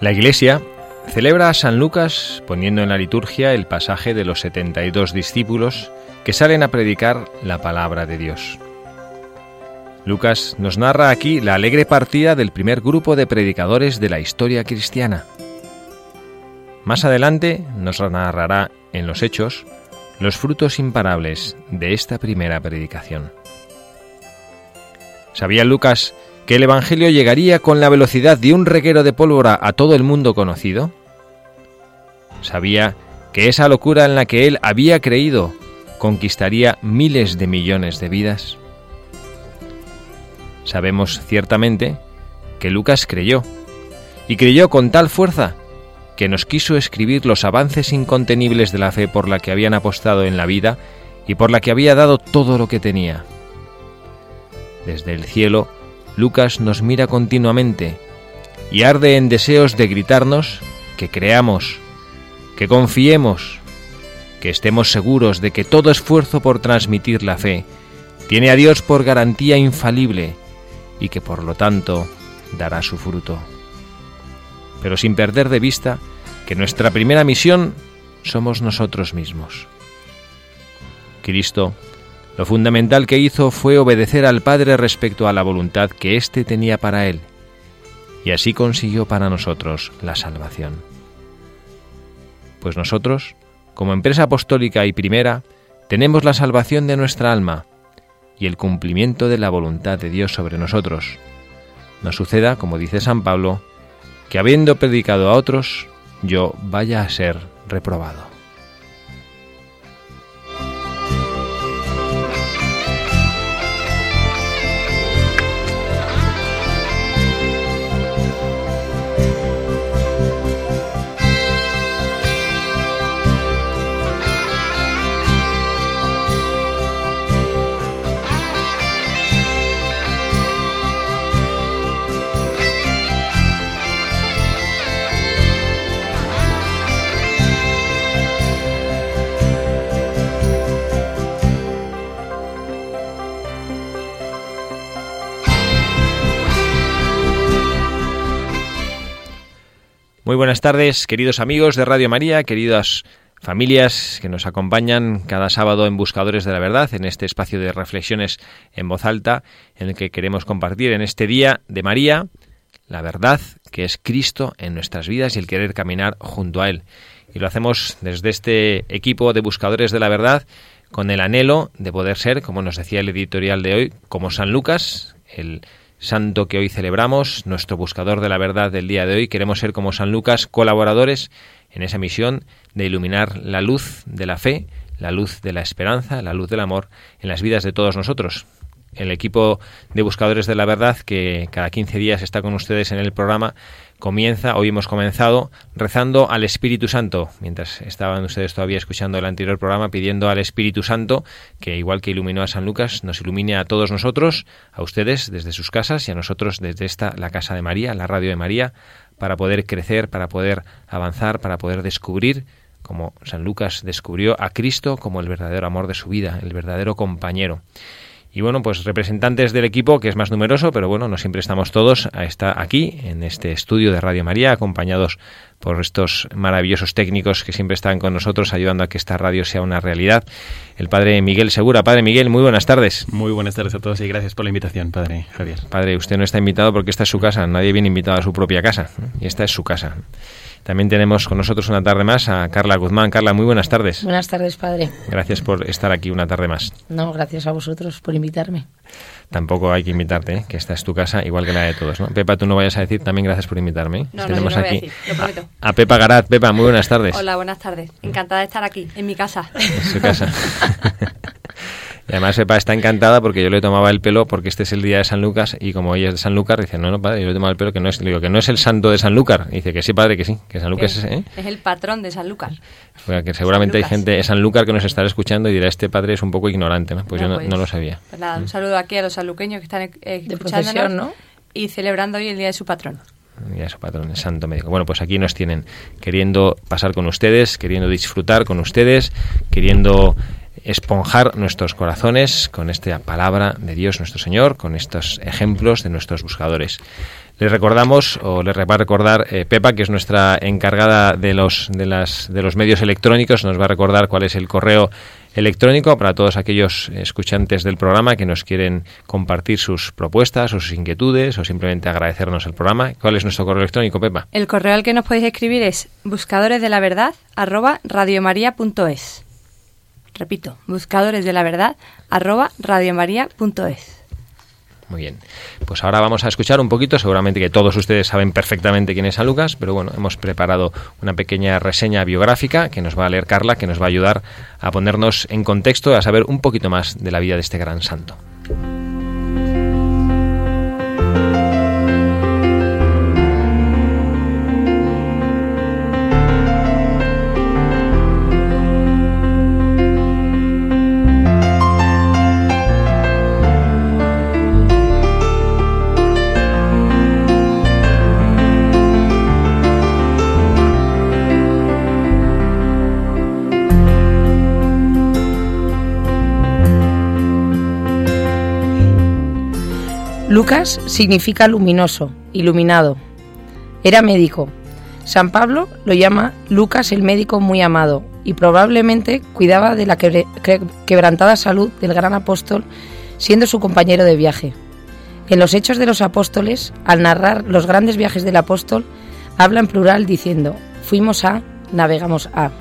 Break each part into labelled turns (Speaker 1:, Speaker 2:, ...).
Speaker 1: La Iglesia celebra a San Lucas poniendo en la liturgia el pasaje de los 72 discípulos que salen a predicar la palabra de Dios. Lucas nos narra aquí la alegre partida del primer grupo de predicadores de la historia cristiana. Más adelante nos narrará en los Hechos los frutos imparables de esta primera predicación. ¿Sabía Lucas que el Evangelio llegaría con la velocidad de un reguero de pólvora a todo el mundo conocido? Sabía que esa locura en la que él había creído conquistaría miles de millones de vidas. Sabemos ciertamente que Lucas creyó, y creyó con tal fuerza que nos quiso escribir los avances incontenibles de la fe por la que habían apostado en la vida y por la que había dado todo lo que tenía. Desde el cielo, Lucas nos mira continuamente y arde en deseos de gritarnos que creamos, que confiemos, que estemos seguros de que todo esfuerzo por transmitir la fe tiene a Dios por garantía infalible y que por lo tanto dará su fruto. Pero sin perder de vista que nuestra primera misión somos nosotros mismos. Cristo lo fundamental que hizo fue obedecer al Padre respecto a la voluntad que éste tenía para él, y así consiguió para nosotros la salvación. Pues nosotros, como empresa apostólica y primera, tenemos la salvación de nuestra alma y el cumplimiento de la voluntad de Dios sobre nosotros. No suceda, como dice San Pablo, que habiendo predicado a otros, yo vaya a ser reprobado. Muy buenas tardes, queridos amigos de Radio María, queridas familias que nos acompañan cada sábado en Buscadores de la Verdad, en este espacio de reflexiones en voz alta, en el que queremos compartir en este día de María la verdad que es Cristo en nuestras vidas y el querer caminar junto a Él. Y lo hacemos desde este equipo de Buscadores de la Verdad con el anhelo de poder ser, como nos decía el editorial de hoy, como San Lucas, el santo que hoy celebramos, nuestro buscador de la verdad del día de hoy. Queremos ser como San Lucas, colaboradores en esa misión de iluminar la luz de la fe, la luz de la esperanza, la luz del amor en las vidas de todos nosotros el equipo de buscadores de la verdad que cada 15 días está con ustedes en el programa comienza, hoy hemos comenzado rezando al Espíritu Santo, mientras estaban ustedes todavía escuchando el anterior programa, pidiendo al Espíritu Santo que igual que iluminó a San Lucas, nos ilumine a todos nosotros, a ustedes desde sus casas y a nosotros desde esta, la Casa de María, la Radio de María, para poder crecer, para poder avanzar, para poder descubrir como San Lucas descubrió a Cristo como el verdadero amor de su vida, el verdadero compañero. Y bueno, pues representantes del equipo, que es más numeroso, pero bueno, no siempre estamos todos, está aquí, en este estudio de Radio María, acompañados por estos maravillosos técnicos que siempre están con nosotros ayudando a que esta radio sea una realidad. El padre Miguel Segura. Padre Miguel, muy buenas tardes.
Speaker 2: Muy buenas tardes a todos y gracias por la invitación, padre Javier.
Speaker 1: Padre, usted no está invitado porque esta es su casa. Nadie viene invitado a su propia casa. Y esta es su casa. También tenemos con nosotros una tarde más a Carla Guzmán. Carla, muy buenas tardes.
Speaker 3: Buenas tardes, padre.
Speaker 1: Gracias por estar aquí una tarde más.
Speaker 3: No, gracias a vosotros por invitarme.
Speaker 1: Tampoco hay que invitarte, ¿eh? que esta es tu casa, igual que la de todos. ¿no? Pepa, tú no vayas a decir también gracias por invitarme. ¿eh?
Speaker 4: No, tenemos no, aquí
Speaker 1: a, a, Pepa Garat. Pepa, muy buenas tardes.
Speaker 4: Hola, buenas tardes. Encantada de estar aquí, en mi casa.
Speaker 1: En su casa. Y además Pepa está encantada porque yo le tomaba el pelo porque este es el día de San Lucas y como ella es de San Lucas, dice, no, no, padre, yo le tomaba el pelo que no es, digo, que no es el santo de San Lucas. dice que sí, padre, que sí, que San Lucas es... ¿eh?
Speaker 4: Es el patrón de San Lucas.
Speaker 1: que seguramente hay gente de San Lucas que nos estará escuchando y dirá, este padre es un poco ignorante, ¿no? Pues yo no, pues, lo sabía.
Speaker 4: Pues nada, un saludo aquí a los sanluqueños que están eh, escuchándonos ¿no? y celebrando hoy el día de su patrón
Speaker 1: ya su patrón, el santo médico. Bueno, pues aquí nos tienen queriendo pasar con ustedes, queriendo disfrutar con ustedes, queriendo esponjar nuestros corazones con esta palabra de Dios nuestro Señor, con estos ejemplos de nuestros buscadores. Les recordamos, o les va a recordar eh, Pepa, que es nuestra encargada de los, de, las, de los medios electrónicos, nos va a recordar cuál es el correo electrónico para todos aquellos escuchantes del programa que nos quieren compartir sus propuestas o sus inquietudes o simplemente agradecernos el programa. ¿Cuál es nuestro correo electrónico, Pepa?
Speaker 4: El correo al que nos podéis escribir es buscadores verdad Repito, buscadores de la verdad arroba.
Speaker 1: Muy bien. Pues ahora vamos a escuchar un poquito, seguramente que todos ustedes saben perfectamente quién es San Lucas, pero bueno, hemos preparado una pequeña reseña biográfica que nos va a leer Carla, que nos va a ayudar a ponernos en contexto, a saber un poquito más de la vida de este gran santo.
Speaker 3: Lucas significa luminoso, iluminado. Era médico. San Pablo lo llama Lucas el médico muy amado y probablemente cuidaba de la quebrantada salud del gran apóstol siendo su compañero de viaje. En los Hechos de los Apóstoles, al narrar los grandes viajes del apóstol, habla en plural diciendo, fuimos a, navegamos a.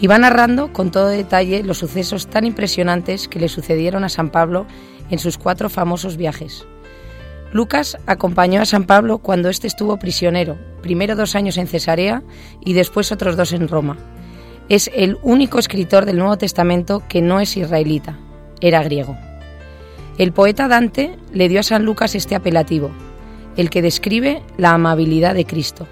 Speaker 3: Y va narrando con todo detalle los sucesos tan impresionantes que le sucedieron a San Pablo en sus cuatro famosos viajes. Lucas acompañó a San Pablo cuando éste estuvo prisionero, primero dos años en Cesarea y después otros dos en Roma. Es el único escritor del Nuevo Testamento que no es israelita, era griego. El poeta Dante le dio a San Lucas este apelativo, el que describe la amabilidad de Cristo.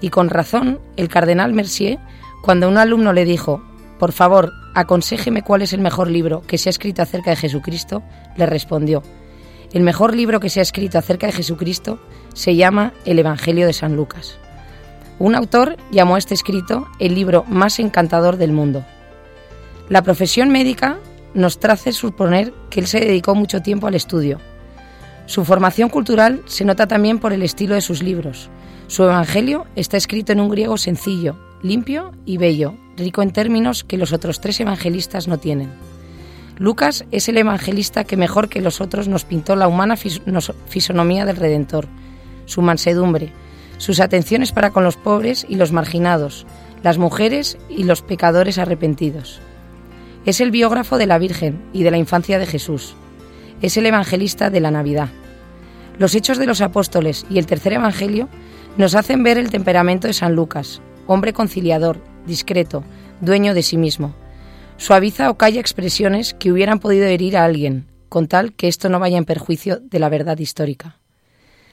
Speaker 3: Y con razón, el cardenal Mercier, cuando un alumno le dijo, por favor, aconséjeme cuál es el mejor libro que se ha escrito acerca de Jesucristo, le respondió, el mejor libro que se ha escrito acerca de Jesucristo se llama El Evangelio de San Lucas. Un autor llamó a este escrito el libro más encantador del mundo. La profesión médica nos trace suponer que él se dedicó mucho tiempo al estudio. Su formación cultural se nota también por el estilo de sus libros. Su Evangelio está escrito en un griego sencillo, limpio y bello, rico en términos que los otros tres evangelistas no tienen. Lucas es el evangelista que mejor que los otros nos pintó la humana fisonomía del Redentor, su mansedumbre, sus atenciones para con los pobres y los marginados, las mujeres y los pecadores arrepentidos. Es el biógrafo de la Virgen y de la infancia de Jesús. Es el evangelista de la Navidad. Los hechos de los apóstoles y el tercer evangelio nos hacen ver el temperamento de San Lucas, hombre conciliador, discreto, dueño de sí mismo Suaviza o calla expresiones que hubieran podido herir a alguien, con tal que esto no vaya en perjuicio de la verdad histórica.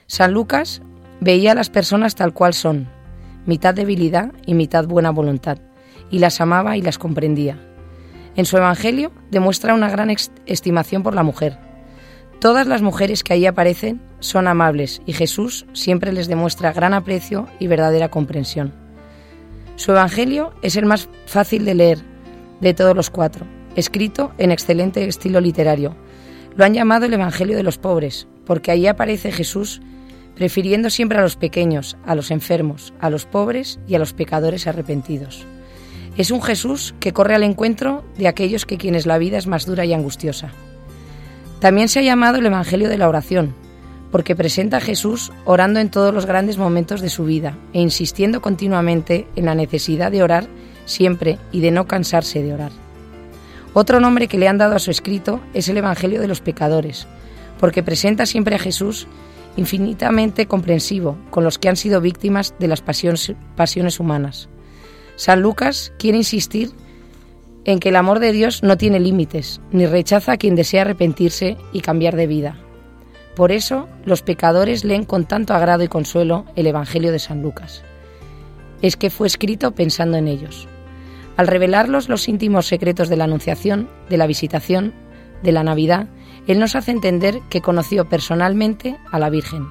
Speaker 3: San Lucas veía a las personas tal cual son, mitad debilidad y mitad buena voluntad, y las amaba y las comprendía. En su Evangelio demuestra una gran estimación por la mujer. Todas las mujeres que ahí aparecen son amables y Jesús siempre les demuestra gran aprecio y verdadera comprensión. Su Evangelio es el más fácil de leer de todos los cuatro, escrito en excelente estilo literario. Lo han llamado el Evangelio de los pobres, porque ahí aparece Jesús prefiriendo siempre a los pequeños, a los enfermos, a los pobres y a los pecadores arrepentidos. Es un Jesús que corre al encuentro de aquellos que quienes la vida es más dura y angustiosa. También se ha llamado el Evangelio de la oración, porque presenta a Jesús orando en todos los grandes momentos de su vida e insistiendo continuamente en la necesidad de orar siempre y de no cansarse de orar. Otro nombre que le han dado a su escrito es el Evangelio de los pecadores, porque presenta siempre a Jesús infinitamente comprensivo con los que han sido víctimas de las pasiones, pasiones humanas. San Lucas quiere insistir en que el amor de Dios no tiene límites, ni rechaza a quien desea arrepentirse y cambiar de vida. Por eso los pecadores leen con tanto agrado y consuelo el Evangelio de San Lucas. Es que fue escrito pensando en ellos. Al revelarlos los íntimos secretos de la Anunciación, de la Visitación, de la Navidad, Él nos hace entender que conoció personalmente a la Virgen.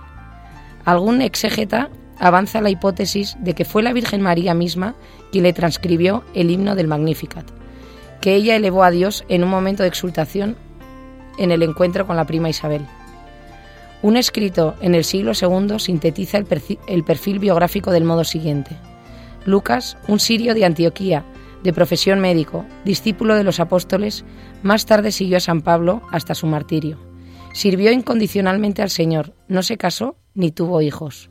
Speaker 3: Algún exégeta avanza la hipótesis de que fue la Virgen María misma quien le transcribió el himno del Magnificat, que ella elevó a Dios en un momento de exultación en el encuentro con la prima Isabel. Un escrito en el siglo II sintetiza el perfil, el perfil biográfico del modo siguiente. Lucas, un sirio de Antioquía, de profesión médico, discípulo de los apóstoles, más tarde siguió a San Pablo hasta su martirio. Sirvió incondicionalmente al Señor, no se casó ni tuvo hijos.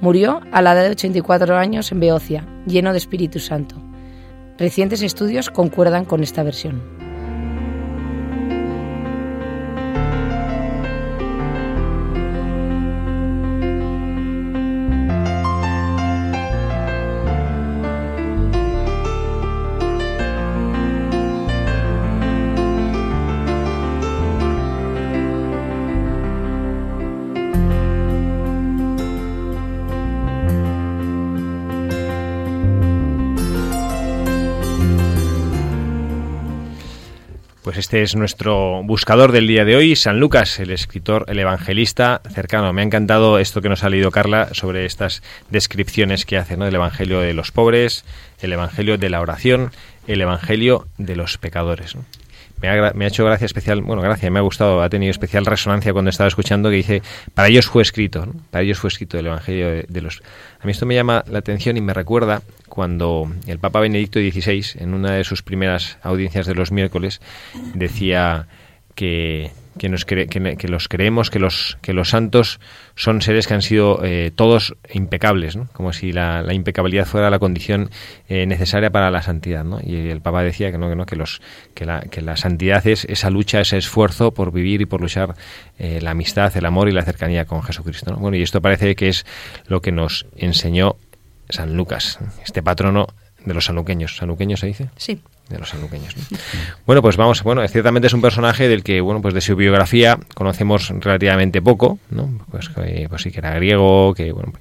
Speaker 3: Murió a la edad de 84 años en Beocia, lleno de Espíritu Santo. Recientes estudios concuerdan con esta versión.
Speaker 1: Este es nuestro buscador del día de hoy, San Lucas, el escritor, el evangelista cercano. Me ha encantado esto que nos ha leído Carla sobre estas descripciones que hace ¿no? del Evangelio de los pobres, el Evangelio de la oración, el Evangelio de los pecadores me ha, hecho gracia especial, bueno, gracia, me ha gustado, ha tenido especial resonancia cuando estaba escuchando que dice, para ellos fue escrito, para ellos fue escrito el Evangelio de, los... A mí esto me llama la atención y me recuerda cuando el Papa Benedicto XVI, en una de sus primeras audiencias de los miércoles, decía que que, nos que, los creemos, que los, que los santos son seres que han sido eh, todos impecables, ¿no? como si la, impecabilidad fuera la condición eh, necesaria para la santidad. ¿no? Y el Papa decía que no, que, no, que, los, que, la, que la santidad es esa lucha, ese esfuerzo por vivir y por luchar eh, la amistad, el amor y la cercanía con Jesucristo. Bueno, y esto parece que es lo que nos enseñó San Lucas, este patrono de los sanuqueños. ¿Sanuqueños se dice?
Speaker 4: Sí
Speaker 1: de los sanuqueños. Bueno, pues vamos, bueno, ciertamente es un personaje del que, bueno, pues de su biografía conocemos relativamente poco, ¿no? Pues, pues sí que era griego, que bueno,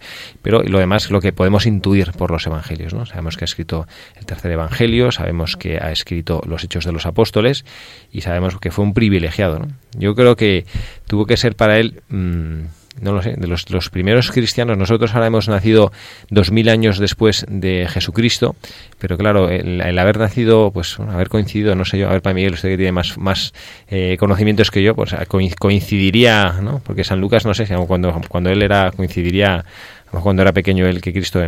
Speaker 1: pero lo demás lo que podemos intuir por los evangelios, ¿no? Sabemos que ha escrito el tercer evangelio, sabemos que ha escrito los hechos de los apóstoles y sabemos que fue un privilegiado, ¿no? Yo creo que tuvo que ser para él mm, no lo sé, de los, primeros cristianos. Nosotros ahora hemos nacido dos mil años después de Jesucristo, pero claro, el, haber nacido, pues haber coincidido, no sé yo, a ver, para Miguel, usted que tiene más, más eh, conocimientos que yo, pues coincidiría, ¿no? Porque San Lucas, no sé, cuando, cuando él era, coincidiría cuando era pequeño él que Cristo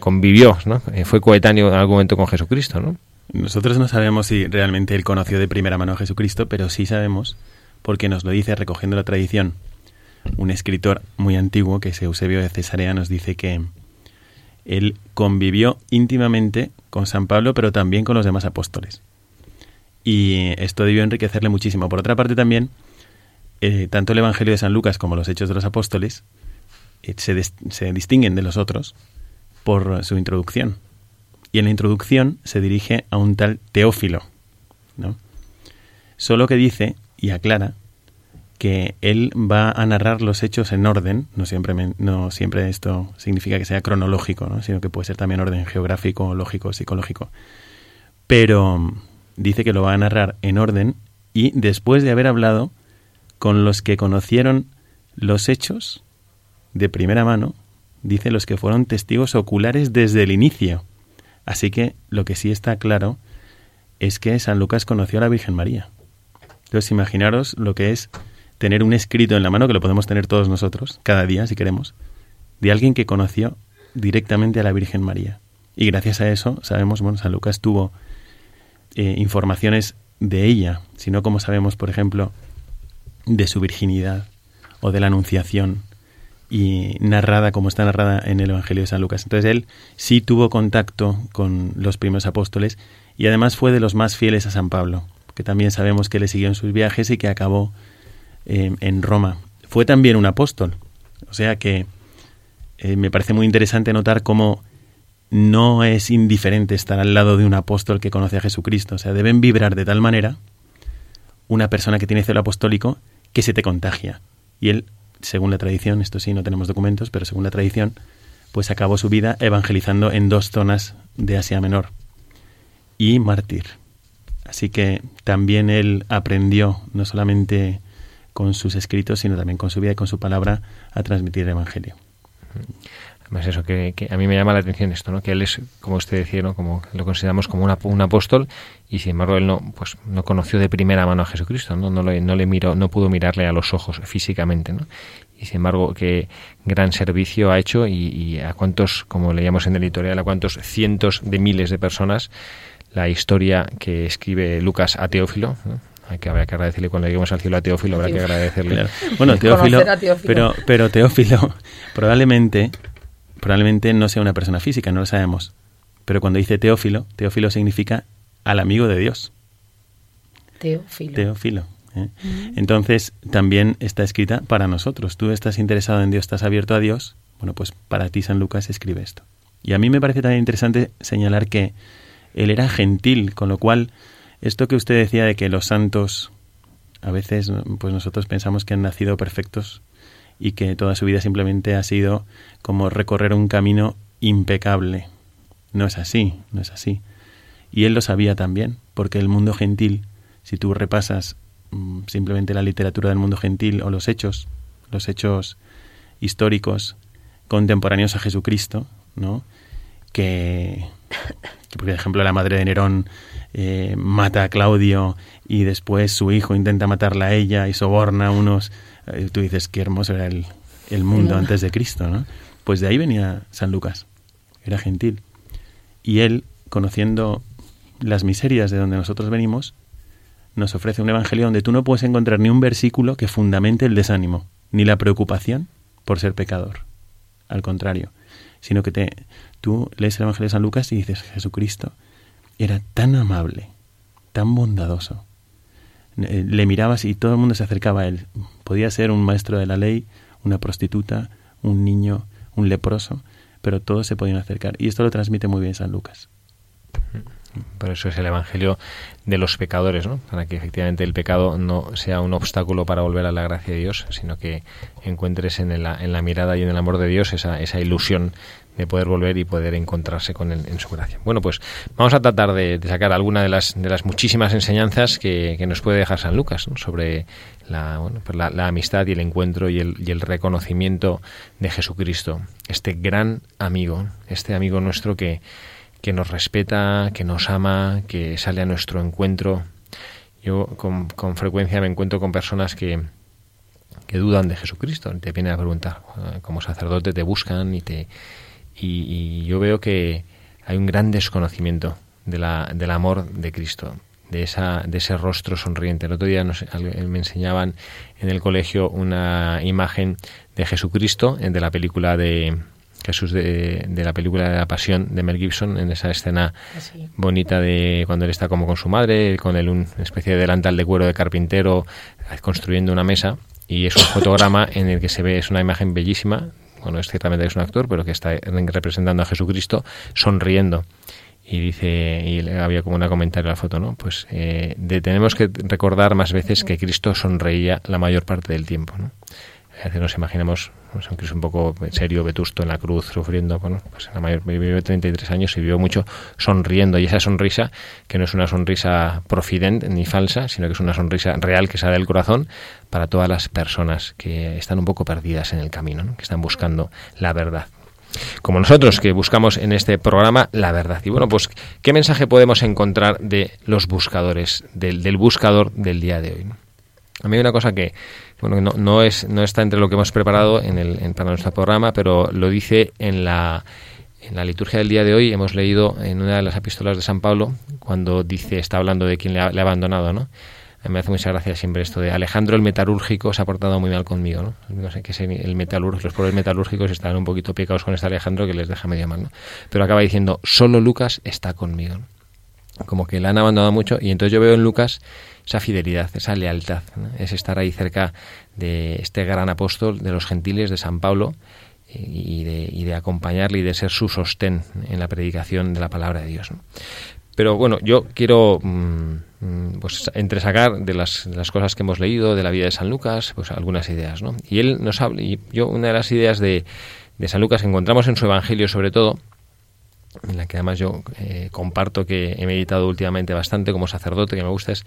Speaker 1: convivió, ¿no? Eh, fue coetáneo en algún momento con Jesucristo, ¿no?
Speaker 2: Nosotros no sabemos si realmente él conoció de primera mano a Jesucristo, pero sí sabemos, porque nos lo dice recogiendo la tradición, un escritor muy antiguo, que es Eusebio de Cesarea, nos dice que él convivió íntimamente con San Pablo, pero también con los demás apóstoles. Y esto debió enriquecerle muchísimo. Por otra parte también, eh, tanto el Evangelio de San Lucas como los Hechos de los Apóstoles eh, se, distinguen de los otros por su introducción. Y en la introducción se dirige a un tal Teófilo, ¿no? Solo que dice y aclara que él va a narrar los hechos en orden, no siempre, no siempre esto significa que sea cronológico, ¿no? sino que puede ser también orden geográfico, lógico, psicológico. Pero mm, dice que lo va a narrar en orden y después de haber hablado con los que conocieron los hechos de primera mano, dice los que fueron testigos oculares desde el inicio. Así que lo que sí está claro es que San Lucas conoció a la Virgen María. Entonces imaginaros lo que es tener un escrito en la mano, que lo podemos tener todos nosotros, cada día, si queremos, de alguien que conoció directamente a la Virgen María. Y gracias a eso sabemos, bueno, San Lucas tuvo eh, informaciones de ella, sino como sabemos, por ejemplo, de su virginidad o de la Anunciación y narrada como está narrada en el Evangelio de San Lucas. Entonces él sí tuvo contacto con los primeros apóstoles y además fue de los más fieles a San Pablo, que también sabemos que le siguió en sus viajes y que acabó eh, en Roma. Fue también un apóstol, o sea que eh, me parece muy interesante notar cómo no es indiferente estar al lado de un apóstol que conoce a Jesucristo. O sea, deben vibrar de tal manera una persona que tiene celo apostólico que se te contagia. Y él, según la tradición, esto sí, no tenemos documentos, pero según la tradición, pues acabó su vida evangelizando en dos zonas de Asia Menor y mártir. Así que también él aprendió, no solamente con sus escritos, sino también con su vida y con su palabra, a transmitir el Evangelio.
Speaker 1: Además eso, que, a mí me llama la atención esto, ¿no? Que él es, como usted decía, ¿no? Como lo consideramos como un apóstol y sin embargo él no, pues, no conoció de primera mano a Jesucristo, ¿no? No, le, no le miró, no pudo mirarle a los ojos físicamente, ¿no? Y sin embargo, qué gran servicio ha hecho y, a cuántos, como leíamos en el editorial, a cuántos cientos de miles de personas la historia que escribe Lucas a Teófilo, hay que habrá que agradecerle cuando lleguemos al cielo a Teófilo habrá que agradecerle
Speaker 2: bueno Teófilo, pero pero Teófilo probablemente probablemente no sea una persona física, no lo sabemos. Pero cuando dice Teófilo, Teófilo significa al amigo de Dios.
Speaker 3: Teófilo.
Speaker 2: Teófilo. ¿eh? Mm. Entonces, también está escrita para nosotros. Tú estás interesado en Dios, estás abierto a Dios. Bueno, pues para ti San Lucas escribe esto. Y a mí me parece también interesante señalar que él era gentil, con lo cual, esto que usted decía de que los santos, a veces, pues nosotros pensamos que han nacido perfectos y que toda su vida simplemente ha sido como recorrer un camino impecable. No es así, no es así. Y él lo sabía también, porque el mundo gentil, si tú repasas mm, simplemente la literatura del mundo gentil o los hechos, los hechos históricos contemporáneos a Jesucristo, ¿no? Que, por ejemplo, la madre de Nerón eh, mata a Claudio y después su hijo intenta matarla a ella y soborna a unos eh, tú dices qué hermoso era el, mundo antes de Cristo, ¿no? Pues de ahí venía San Lucas, era gentil. Y él, conociendo las miserias de donde nosotros venimos, nos ofrece un evangelio donde tú no puedes encontrar ni un versículo que fundamente el desánimo, ni la preocupación por ser pecador. Al contrario, sino que te, tú lees el evangelio de San Lucas y dices, Jesucristo era tan amable, tan bondadoso, eh, le mirabas y todo el mundo se acercaba a él. Podía ser un maestro de la ley, una prostituta, un niño, un leproso, pero todos se podían acercar. Y esto lo transmite muy bien San Lucas.
Speaker 1: Por eso es el Evangelio de los pecadores, ¿no? Para que efectivamente el pecado no sea un obstáculo para volver a la gracia de Dios, sino que encuentres en la, en la mirada y en el amor de Dios esa, esa ilusión de poder volver y poder encontrarse con él en su gracia. Bueno, pues vamos a tratar de, sacar alguna de las, de las muchísimas enseñanzas que, nos puede dejar San Lucas sobre la, bueno, pues la, amistad y el encuentro y el, y el reconocimiento de Jesucristo, este gran amigo, este amigo nuestro que, que nos respeta, que nos ama, que sale a nuestro encuentro. Yo con, con frecuencia me encuentro con personas que, que dudan de Jesucristo, te vienen a preguntar, como sacerdote te buscan y te y, yo veo que hay un gran desconocimiento de la, del amor de Cristo, de, esa, de ese rostro sonriente. El otro día me enseñaban en el colegio una imagen de Jesucristo, de la película de Jesús de, de, la película de la Pasión de Mel Gibson, en esa escena bonita de cuando él está como con su madre, con él una especie de delantal de cuero de carpintero, construyendo una mesa. Y es un fotograma en el que se ve, es una imagen bellísima bueno, es ciertamente es un actor, pero que está representando a Jesucristo sonriendo. Y dice, y había como una comentario en la foto, ¿no? Pues eh, tenemos que recordar más veces que Cristo sonreía la mayor parte del tiempo, ¿no? A veces nos imaginamos pues, aunque es un poco serio, vetusto en la cruz, sufriendo, bueno, pues la mayor, vivió 33 años y vivió mucho sonriendo, y esa sonrisa, que no es una sonrisa profidente ni falsa, sino que es una sonrisa real que sale del corazón para todas las personas que están un poco perdidas en el camino, que están buscando la verdad como nosotros que buscamos en este programa la verdad. Y bueno, pues, ¿qué mensaje podemos encontrar de los buscadores, del, del buscador del día de hoy? A mí hay una cosa que, bueno, no, no, es, no está entre lo que hemos preparado en el, para nuestro programa, pero lo dice en la, en la liturgia del día de hoy. Hemos leído en una de las epístolas de San Pablo, cuando dice, está hablando de quien le ha, le abandonado, ¿no? me hace mucha gracia siempre esto de Alejandro el metalúrgico se ha portado muy mal conmigo, ¿no? No sé el metalúrgico, los pobres metalúrgicos están un poquito picados con este Alejandro que les deja medio mal, ¿no? Pero acaba diciendo, solo Lucas está conmigo. Como que le han abandonado mucho y entonces yo veo en Lucas esa fidelidad, esa lealtad, es estar ahí cerca de este gran apóstol de los gentiles, de San Pablo, y de, y de acompañarle y de ser su sostén en la predicación de la palabra de Dios. Pero bueno, yo quiero mm, mm, pues entresacar de las, de las cosas que hemos leído de la vida de San Lucas, pues algunas ideas, ¿no? Y él nos habla, y yo una de las ideas de, de San Lucas que encontramos en su Evangelio sobre todo, en la que además yo eh, comparto que he meditado últimamente bastante como sacerdote, que me gusta es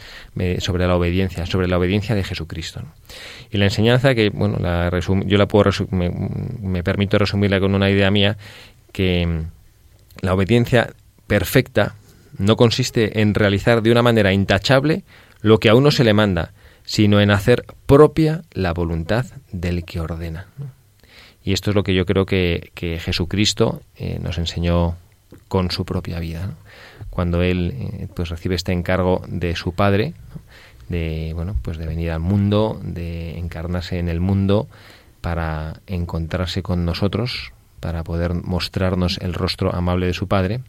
Speaker 1: sobre la obediencia, sobre la obediencia de Jesucristo. Y la enseñanza que, bueno, la yo la puedo me, permito resumirla con una idea mía, que mm, la obediencia perfecta no consiste en realizar de una manera intachable lo que a uno se le manda, sino en hacer propia la voluntad del que ordena. Y esto es lo que yo creo que, Jesucristo eh, nos enseñó con su propia vida. Cuando él eh, pues recibe este encargo de su padre, de bueno, pues de venir al mundo, de encarnarse en el mundo para encontrarse con nosotros, para poder mostrarnos el rostro amable de su padre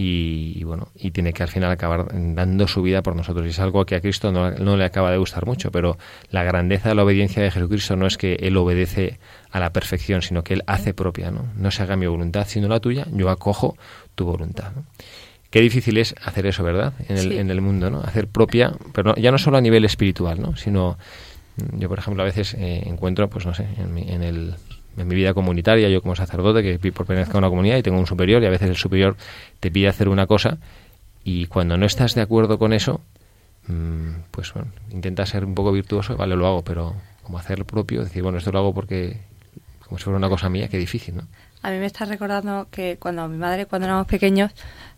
Speaker 1: y, bueno, y tiene que al final acabar dando su vida por nosotros. Y es algo que a Cristo no, no, le acaba de gustar mucho, pero la grandeza de la obediencia de Jesucristo no es que Él obedece a la perfección, sino que Él hace propia, ¿no? No se haga mi voluntad sino la tuya, yo acojo tu voluntad. Qué difícil es hacer eso, ¿verdad? En el, en el mundo, ¿no? Hacer propia, pero ya no solo a nivel espiritual, ¿no? Sino, yo por ejemplo a veces eh, encuentro, pues no sé, en, en el en mi vida comunitaria, yo como sacerdote que por pertenezco a una comunidad y tengo un superior y a veces el superior te pide hacer una cosa y cuando no estás de acuerdo con eso, mm, pues bueno, intenta ser un poco virtuoso, vale, lo hago, pero como hacer lo propio, decir, bueno, esto lo hago porque como si fuera una cosa mía, qué difícil, ¿no?
Speaker 4: A mí me está recordando que cuando mi madre, cuando éramos pequeños,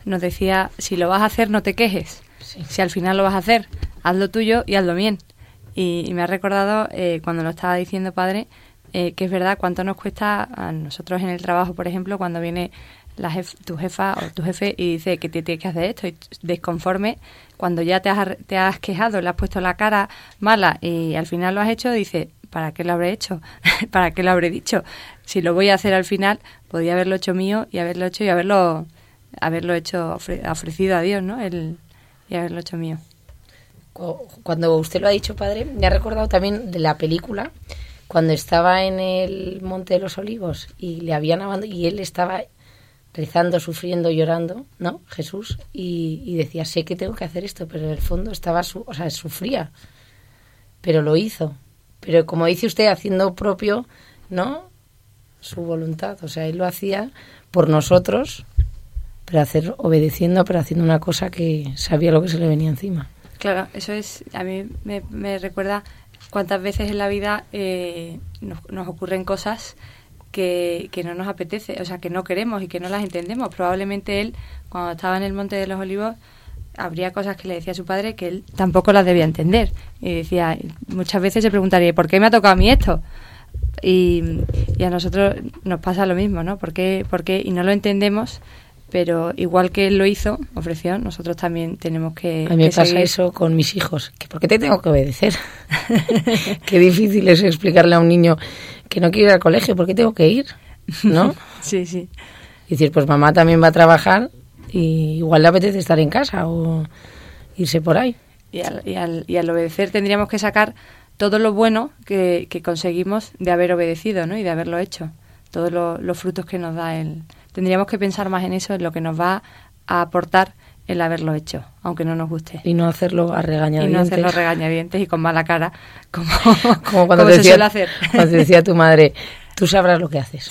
Speaker 4: nos decía, si lo vas a hacer, no te quejes. Si al final lo vas a hacer, haz lo tuyo y hazlo bien. Y, me ha recordado eh, cuando lo estaba diciendo padre, eh, que es verdad cuánto nos cuesta a nosotros en el trabajo, por ejemplo, cuando viene la tu jefa o tu jefe y dice que te tienes que hacer esto y desconforme, cuando ya te has, te has quejado, le has puesto la cara mala y al final lo has hecho, dice, ¿para qué lo habré hecho? ¿Para qué lo habré dicho? Si lo voy a hacer al final, podría haberlo hecho mío y haberlo hecho y haberlo, haberlo hecho ofrecido a Dios, ¿no? El, y haberlo hecho mío.
Speaker 3: Cuando usted lo ha dicho, padre, me ha recordado también de la película cuando estaba en el Monte de los Olivos y le habían abandonado y él estaba rezando, sufriendo, llorando, ¿no? Jesús y, decía sé que tengo que hacer esto, pero en el fondo estaba, su, o sea, sufría, pero lo hizo. Pero como dice usted, haciendo propio, ¿no? Su voluntad, o sea, él lo hacía por nosotros, pero hacer obedeciendo, pero haciendo una cosa que sabía lo que se le venía encima.
Speaker 4: Claro, eso es, a mí me, me recuerda cuántas veces en la vida eh, nos, ocurren cosas que, que, no nos apetece, o sea, que no queremos y que no las entendemos. Probablemente él, cuando estaba en el Monte de los Olivos, habría cosas que le decía a su padre que él tampoco las debía entender. Y decía, muchas veces se preguntaría, ¿por qué me ha tocado a mí esto? Y, y a nosotros nos pasa lo mismo, ¿no? ¿Por qué, ¿Por qué? Y no lo entendemos pero igual que él lo hizo, ofreció, nosotros también tenemos que.
Speaker 3: A mí me pasa eso con mis hijos, que ¿por qué te tengo que obedecer? qué difícil es explicarle a un niño que no quiere ir al colegio, ¿por qué tengo que ir? ¿No?
Speaker 4: sí, sí.
Speaker 3: Y decir, pues mamá también va a trabajar y igual le apetece estar en casa o irse por ahí.
Speaker 4: Y al, y al, y al obedecer tendríamos que sacar todo lo bueno que, que conseguimos de haber obedecido ¿no? y de haberlo hecho, todos los frutos que nos da el, tendríamos que pensar más en eso, en lo que nos va a aportar el haberlo hecho, aunque no nos guste.
Speaker 3: Y no hacerlo a regañadientes.
Speaker 4: Y no hacerlo a regañadientes y con mala cara, como,
Speaker 3: como cuando te decía, hacer. Cuando decía tu madre, tú sabrás lo que haces.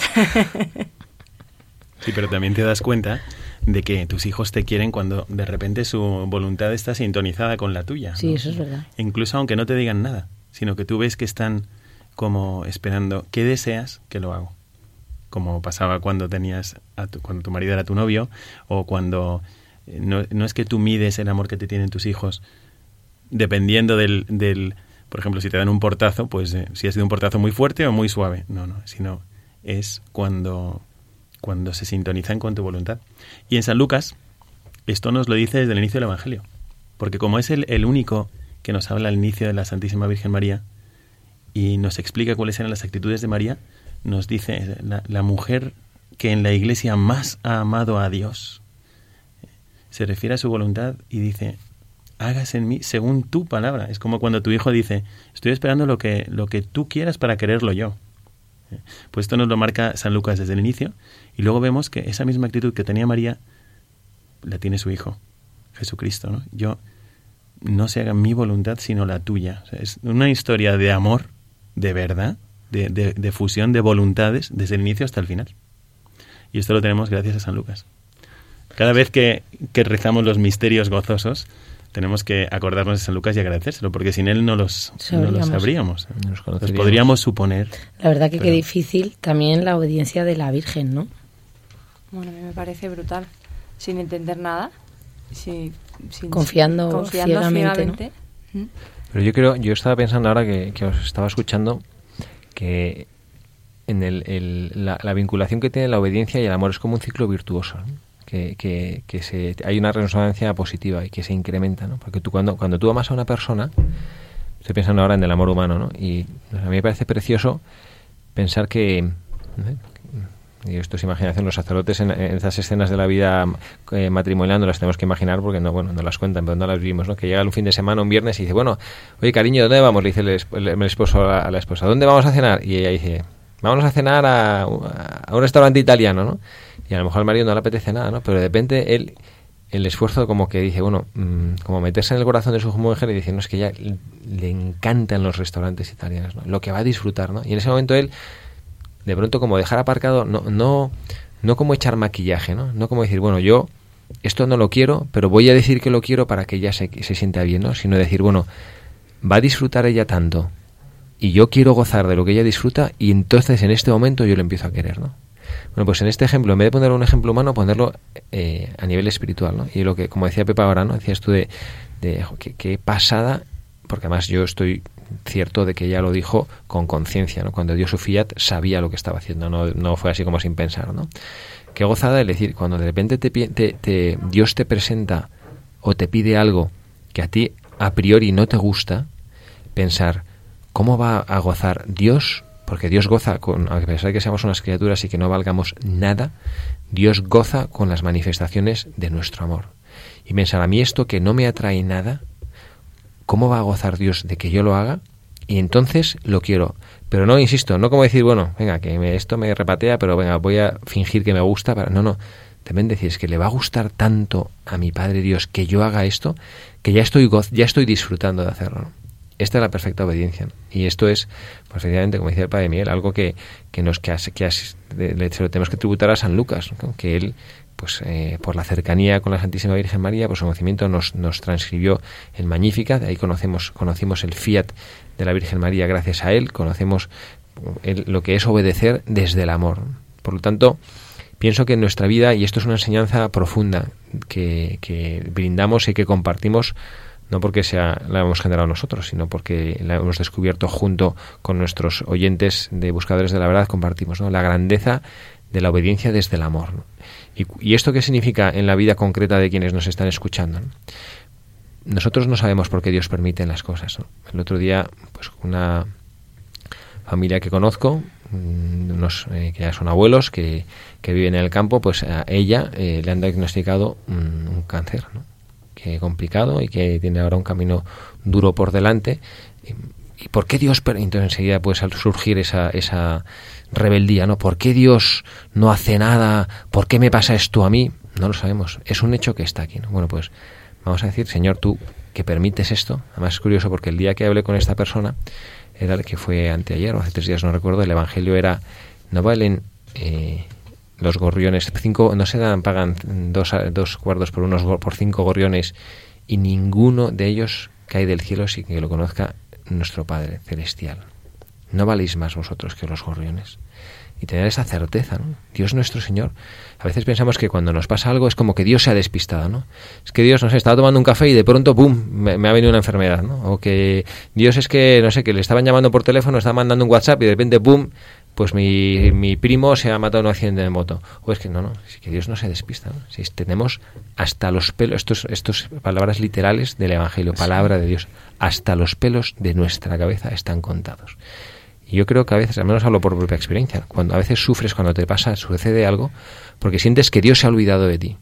Speaker 2: Sí, pero también te das cuenta de que tus hijos te quieren cuando de repente su voluntad está sintonizada con la tuya.
Speaker 3: Sí, eso es verdad.
Speaker 2: Incluso aunque no te digan nada, sino que tú ves que están como esperando, ¿qué deseas? Que lo hago como pasaba cuando tenías a tu, cuando tu marido era tu novio o cuando eh, no, no, es que tú mides el amor que te tienen tus hijos dependiendo del, del por ejemplo, si te dan un portazo, pues eh, si ha sido un portazo muy fuerte o muy suave. No, no, sino es cuando, cuando se sintonizan con tu voluntad. Y en San Lucas, esto nos lo dice desde el inicio del Evangelio. Porque como es el, el único que nos habla al inicio de la Santísima Virgen María y nos explica cuáles eran las actitudes de María, nos dice la, mujer que en la iglesia más ha amado a Dios. Se refiere a su voluntad y dice, hágase en mí según tu palabra. Es como cuando tu hijo dice, estoy esperando lo que, lo que tú quieras para quererlo yo. Pues esto nos lo marca San Lucas desde el inicio y luego vemos que esa misma actitud que tenía María la tiene su hijo, Jesucristo. ¿no? Yo no se haga mi voluntad sino la tuya. es una historia de amor, de verdad, de, de fusión de voluntades desde el inicio hasta el final. Y esto lo tenemos gracias a San Lucas. Cada vez que, que rezamos los misterios gozosos, tenemos que acordarnos de San Lucas y agradecérselo, porque sin él no los, no los sabríamos. Nos podríamos suponer.
Speaker 3: La verdad que qué difícil también la obediencia de la Virgen, ¿no?
Speaker 4: Bueno, a mí me parece brutal. Sin entender nada, sin,
Speaker 3: confiando, confiando ciegamente.
Speaker 1: ¿Mm? Pero yo creo, yo estaba pensando ahora que, que os estaba escuchando que en el, la, la, vinculación que tiene la obediencia y el amor es como un ciclo virtuoso. que, que, se, hay una resonancia positiva y que se incrementa, ¿no? Porque tú cuando, cuando tú amas a una persona, estoy pensando ahora en el amor humano, ¿no? Y a mí me parece precioso pensar que, y esto es imaginación, los sacerdotes en, en estas escenas de la vida eh, matrimonial no las tenemos que imaginar porque no, bueno, no las cuentan, pero no las vivimos, ¿no? Que llega un fin de semana, un viernes y dice, bueno, oye cariño, ¿dónde vamos? Le dice el, el esposo a la, esposa, ¿dónde vamos a cenar? Y ella dice, vamos a cenar a, a un restaurante italiano, ¿no? y a lo mejor al marido no le apetece nada, ¿no? Pero de repente él, el esfuerzo como que dice, bueno, mmm, como meterse en el corazón de su mujer y decir, no, es que ya le encantan los restaurantes italianos, ¿no? Lo que va a disfrutar, ¿no? Y en ese momento él, de pronto como dejar aparcado, no, no, no como echar maquillaje, ¿no? No como decir, bueno, yo esto no lo quiero, pero voy a decir que lo quiero para que ella se, se sienta bien, ¿no? Sino decir, bueno, va a disfrutar ella tanto y yo quiero gozar de lo que ella disfruta y entonces en este momento yo le empiezo a querer, ¿no? Bueno, pues en este ejemplo, en vez de poner un ejemplo humano, ponerlo eh, a nivel espiritual, ¿no? Y lo que, como decía Pepa ahora, ¿no? Decías tú de, de qué, pasada, porque además yo estoy cierto de que ella lo dijo con conciencia, ¿no? Cuando dio su fiat sabía lo que estaba haciendo, no, no fue así como sin pensar, ¿no? Qué gozada es decir, cuando de repente te, te, te, Dios te presenta o te pide algo que a ti a priori no te gusta, pensar, ¿cómo va a gozar Dios porque Dios goza con, a pesar de que seamos unas criaturas y que no valgamos nada, Dios goza con las manifestaciones de nuestro amor. Y pensar, a mí esto que no me atrae nada, ¿cómo va a gozar Dios de que yo lo haga? Y entonces lo quiero. Pero no, insisto, no como decir, bueno, venga, que me, esto me repatea, pero venga, voy a fingir que me gusta. Para... No, no. También decir, es que le va a gustar tanto a mi Padre Dios que yo haga esto, que ya estoy, ya estoy disfrutando de hacerlo. Esta es la perfecta obediencia. Y esto es, pues efectivamente, como decía el Padre Miguel, algo que, que nos que, que le, se lo tenemos que tributar a San Lucas, que él, pues eh, por la cercanía con la Santísima Virgen María, por su conocimiento nos, nos transcribió en Magnífica, de ahí conocemos, conocimos el fiat de la Virgen María gracias a él, conocemos el, lo que es obedecer desde el amor. Por lo tanto, pienso que en nuestra vida, y esto es una enseñanza profunda que, brindamos y que compartimos no porque sea, la hemos generado nosotros, sino porque la hemos descubierto junto con nuestros oyentes de Buscadores de la Verdad, compartimos la grandeza de la obediencia desde el amor. Y, ¿Y, esto qué significa en la vida concreta de quienes nos están escuchando? ¿no? Nosotros no sabemos por qué Dios permite las cosas. El otro día, pues una familia que conozco, mm, unos eh, que ya son abuelos, que, que, viven en el campo, pues a ella eh, le han diagnosticado un, un cáncer. ¿no? que complicado y que tiene ahora un camino duro por delante. ¿Y por qué Dios? Entonces enseguida puede surgir esa, esa rebeldía, ¿no? ¿Por qué Dios no hace nada? ¿Por qué me pasa esto a mí? No lo sabemos. Es un hecho que está aquí, ¿no? Bueno, pues vamos a decir, Señor, tú que permites esto. Además es curioso porque el día que hablé con esta persona, era el que fue anteayer o hace tres días, no recuerdo, el Evangelio era, no valen... Eh, los gorriones, cinco, no se dan, pagan dos, dos cuartos por unos por cinco gorriones y ninguno de ellos cae del cielo sin que lo conozca nuestro Padre celestial. No valéis más vosotros que los gorriones. y tener esa certeza. ¿no? Dios nuestro Señor. A veces pensamos que cuando nos pasa algo es como que Dios se ha despistado, ¿no? Es que Dios, no sé, estaba tomando un café y de pronto, ¡pum!, me, ha venido una enfermedad, ¿no? O que Dios es que, no sé, que le estaban llamando por teléfono, estaba mandando un WhatsApp y de repente, ¡pum!, pues mi, mi primo se ha matado en un accidente de moto. O es que no, no, es que Dios no se despista. ¿no? Si tenemos hasta los pelos, estos, estos palabras literales del Evangelio, palabra de Dios, hasta los pelos de nuestra cabeza están contados. Y yo creo que a veces, al menos hablo por propia experiencia, cuando a veces sufres cuando te pasa, sucede algo, porque sientes que Dios se ha olvidado de ti.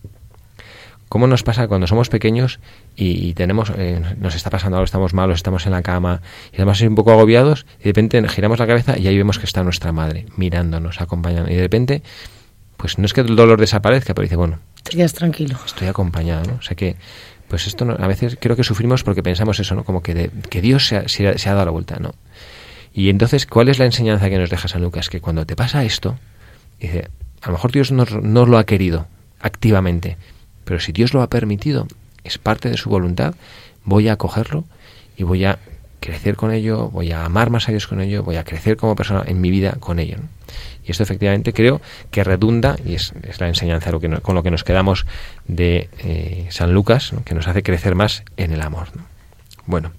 Speaker 1: ¿Cómo nos pasa cuando somos pequeños y, tenemos, eh, nos está pasando algo, estamos malos, estamos en la cama y además un poco agobiados y de repente giramos la cabeza y ahí vemos que está nuestra madre mirándonos, acompañando y de repente, pues no es que el dolor desaparezca, pero dice, bueno,
Speaker 3: quedas tranquilo.
Speaker 1: Estoy acompañado, ¿no? O sea que, pues esto a veces creo que sufrimos porque pensamos eso, ¿no? Como que, que Dios se ha, se ha dado la vuelta, ¿no? Y entonces, ¿cuál es la enseñanza que nos deja San Lucas? Que cuando te pasa esto, dice, a lo mejor Dios no, lo ha querido activamente, pero si Dios lo ha permitido, es parte de su voluntad, voy a acogerlo y voy a crecer con ello, voy a amar más a Dios con ello, voy a crecer como persona en mi vida con ello. Y esto efectivamente creo que redunda, y es, la enseñanza con lo que nos quedamos de eh, San Lucas, que nos hace crecer más en el amor. Bueno,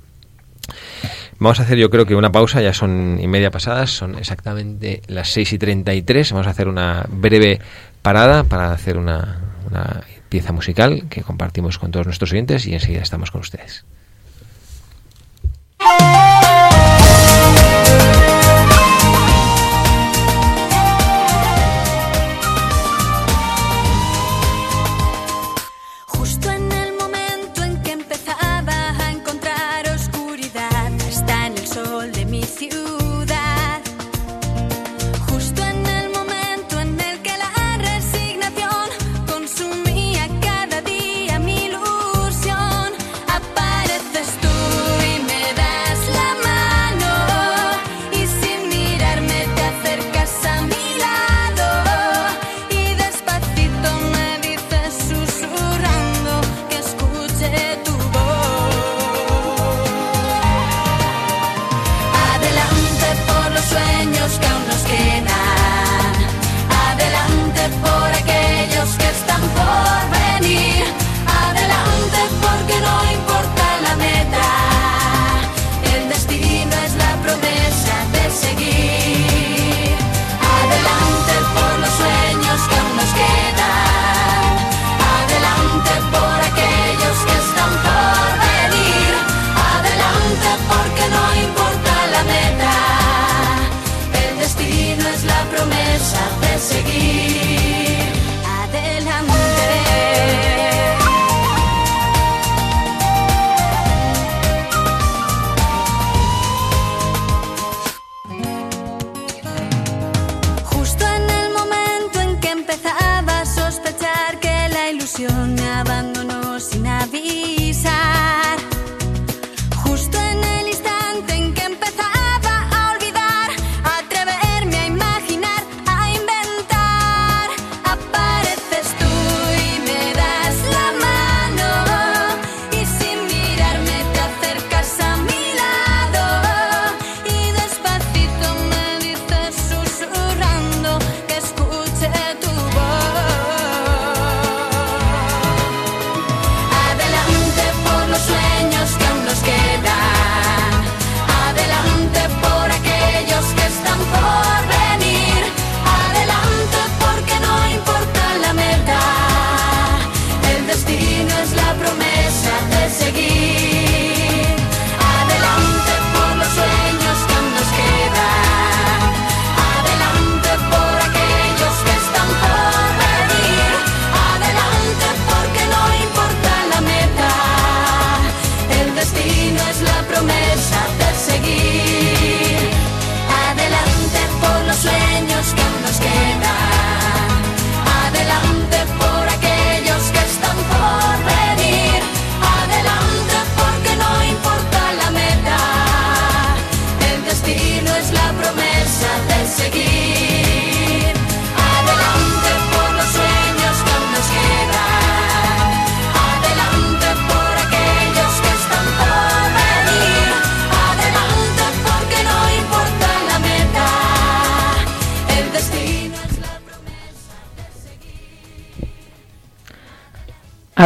Speaker 1: Vamos a hacer yo creo que una pausa, ya son y media pasadas, son exactamente las 6 y 33. Vamos a hacer una breve parada para hacer una, una pieza musical que compartimos con todos nuestros oyentes y enseguida estamos con ustedes.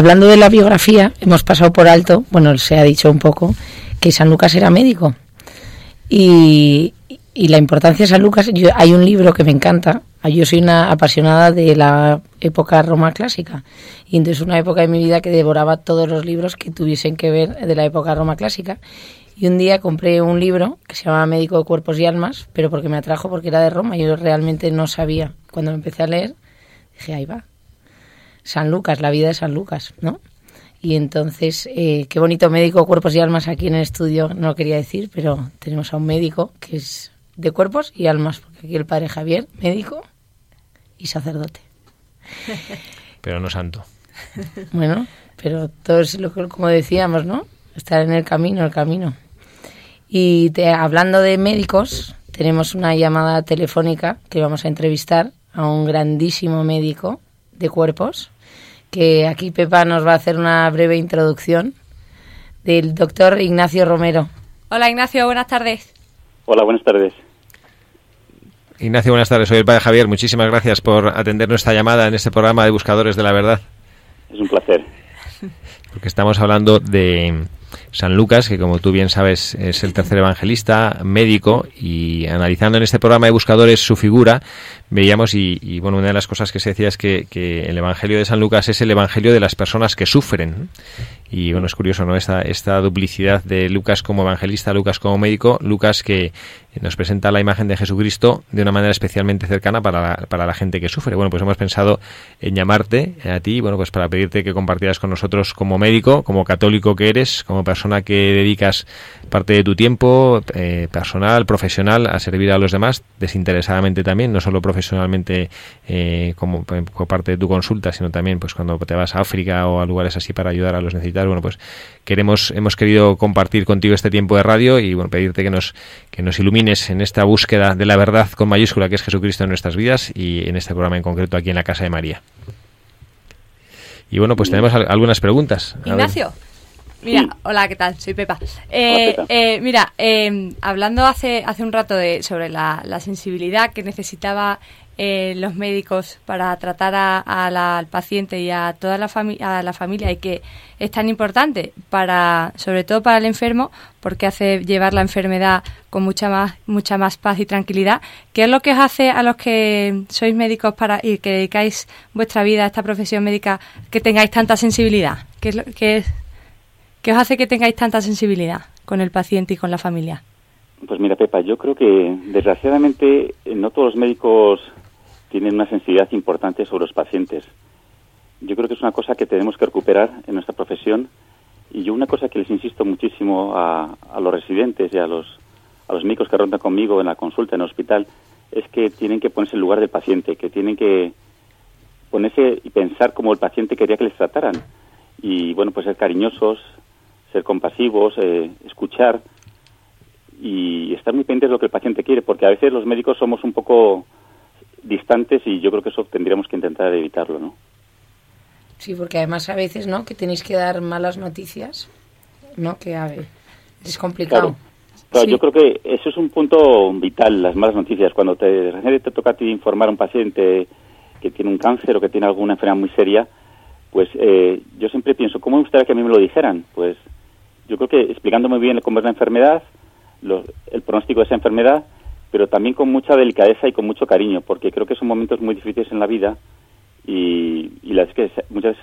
Speaker 3: Hablando de la biografía, hemos pasado por alto, bueno, se ha dicho un poco, que San Lucas era médico. Y, y la importancia de San Lucas, hay un libro que me encanta, yo soy una apasionada de la época Roma clásica, y entonces una época de mi vida que devoraba todos los libros que tuviesen que ver de la época Roma clásica. Y un día compré un libro que se llama Médico de Cuerpos y Almas, pero porque me atrajo porque era de Roma, yo realmente no sabía. Cuando me empecé a leer, dije, ahí va. San Lucas, la vida de San Lucas, ¿no? Y entonces, eh, qué bonito médico, cuerpos y almas aquí en el estudio, no lo quería decir, pero tenemos a un médico que es de cuerpos y almas, porque aquí el padre Javier, médico y sacerdote.
Speaker 1: Pero no santo.
Speaker 3: Bueno, pero todo es lo que, como decíamos, ¿no? Estar en el camino, el camino. Y te, hablando de médicos, tenemos una llamada telefónica que vamos a entrevistar a un grandísimo médico de cuerpos, que aquí Pepa nos va a hacer una breve introducción del doctor Ignacio Romero.
Speaker 4: Hola Ignacio, buenas tardes.
Speaker 5: Hola, buenas tardes.
Speaker 1: Ignacio, buenas tardes. Soy el padre Javier. Muchísimas gracias por atender nuestra llamada en este programa de Buscadores de la Verdad.
Speaker 5: Es un placer.
Speaker 1: Porque estamos hablando de San Lucas, que como tú bien sabes es el tercer evangelista, médico, y analizando en este programa de Buscadores su figura, veíamos, y, bueno, una de las cosas que se decía es que, que, el Evangelio de San Lucas es el Evangelio de las personas que sufren. Y bueno, es curioso, ¿no? Esta, esta duplicidad de Lucas como evangelista, Lucas como médico, Lucas que nos presenta la imagen de Jesucristo de una manera especialmente cercana para la, para la gente que sufre. Bueno, pues hemos pensado en llamarte a ti, bueno, pues para pedirte que compartieras con nosotros como médico, como católico que eres, como persona que dedicas parte de tu tiempo eh, personal, profesional, a servir a los demás, desinteresadamente también, no solo profesionalmente eh, como, como, parte de tu consulta, sino también pues cuando te vas a África o a lugares así para ayudar a los necesitados. Bueno, pues queremos, hemos querido compartir contigo este tiempo de radio y bueno, pedirte que nos, que nos ilumines en esta búsqueda de la verdad con mayúscula que es Jesucristo en nuestras vidas y en este programa en concreto aquí en la Casa de María. Y bueno, pues tenemos algunas preguntas.
Speaker 4: Ignacio. Mira, hola, ¿qué tal? Soy Pepa. Eh, eh, mira, eh, hablando hace, hace un rato de, sobre la, la sensibilidad que necesitaba eh, los médicos para tratar a, la, al paciente y a toda la, a la familia y que es tan importante para, sobre todo para el enfermo, porque hace llevar la enfermedad con mucha más, mucha más paz y tranquilidad. ¿Qué es lo que os hace a los que sois médicos para y que dedicáis vuestra vida a esta profesión médica que tengáis tanta sensibilidad? ¿Qué es lo que es? ¿Qué os hace que tengáis tanta sensibilidad con el paciente y con la familia?
Speaker 5: Pues mira, Pepa, yo creo que desgraciadamente no todos los médicos tienen una sensibilidad importante sobre los pacientes. Yo creo que es una cosa que tenemos que recuperar en nuestra profesión y yo una cosa que les insisto muchísimo a, a los residentes y a los, a los médicos que rondan conmigo en la consulta en el hospital es que tienen que ponerse en lugar del paciente, que tienen que ponerse y pensar como el paciente quería que les trataran. Y bueno, pues ser cariñosos, ser compasivos, eh, escuchar y estar muy pendientes de lo que el paciente quiere, porque a veces los médicos somos un poco distantes y yo creo que eso tendríamos que intentar evitarlo, ¿no?
Speaker 3: Sí, porque además a veces, ¿no? Que tenéis que dar malas noticias, ¿no? Que a ver, es complicado.
Speaker 5: Claro, yo creo que eso es un punto vital, las malas noticias. Cuando te, te toca a ti informar a un paciente que tiene un cáncer o que tiene alguna enfermedad muy seria, pues eh, yo siempre pienso, ¿cómo me gustaría que a mí me lo dijeran? Pues yo creo que explicando muy bien cómo es la enfermedad, el pronóstico de esa enfermedad, pero también con mucha delicadeza y con mucho cariño, porque creo que son momentos muy difíciles en la vida y, y las que muchas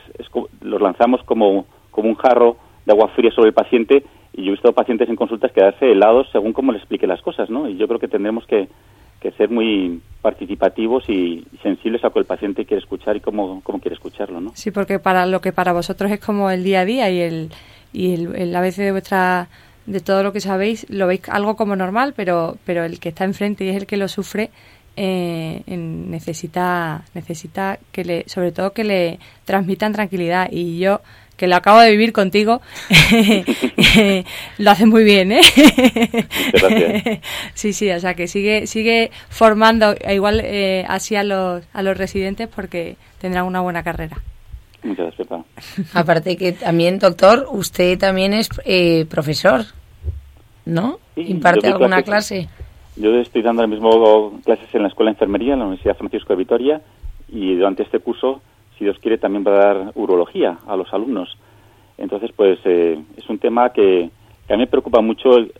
Speaker 5: los lanzamos como, como un jarro de agua fría sobre el paciente y yo he visto pacientes en consultas quedarse helados según cómo les explique las cosas, ¿no? Y yo creo que tendremos que, que ser muy participativos y sensibles a lo que el paciente quiere escuchar y cómo, cómo quiere escucharlo, ¿no?
Speaker 4: Sí, porque para lo que para vosotros es como el día a día y el y el, a veces de vuestra de todo lo que sabéis lo veis algo como normal pero pero el que está enfrente y es el que lo sufre eh, necesita necesita que le sobre todo que le transmitan tranquilidad. Y yo que lo acabo de vivir contigo lo hace muy bien ¿eh? sí sí o sea que sigue sigue formando igual eh, así a los a los residentes porque tendrán una buena carrera.
Speaker 5: Muchas gracias,
Speaker 3: Aparte que también, doctor, usted también es eh, profesor, ¿no? ¿Imparte alguna clase?
Speaker 5: Yo estoy dando ahora mismo clases en la Escuela de Enfermería, en la Universidad Francisco de Vitoria, y durante este curso si Dios quiere, también va a dar urología a los alumnos. Entonces, pues eh, es un tema que, a mí me preocupa mucho el,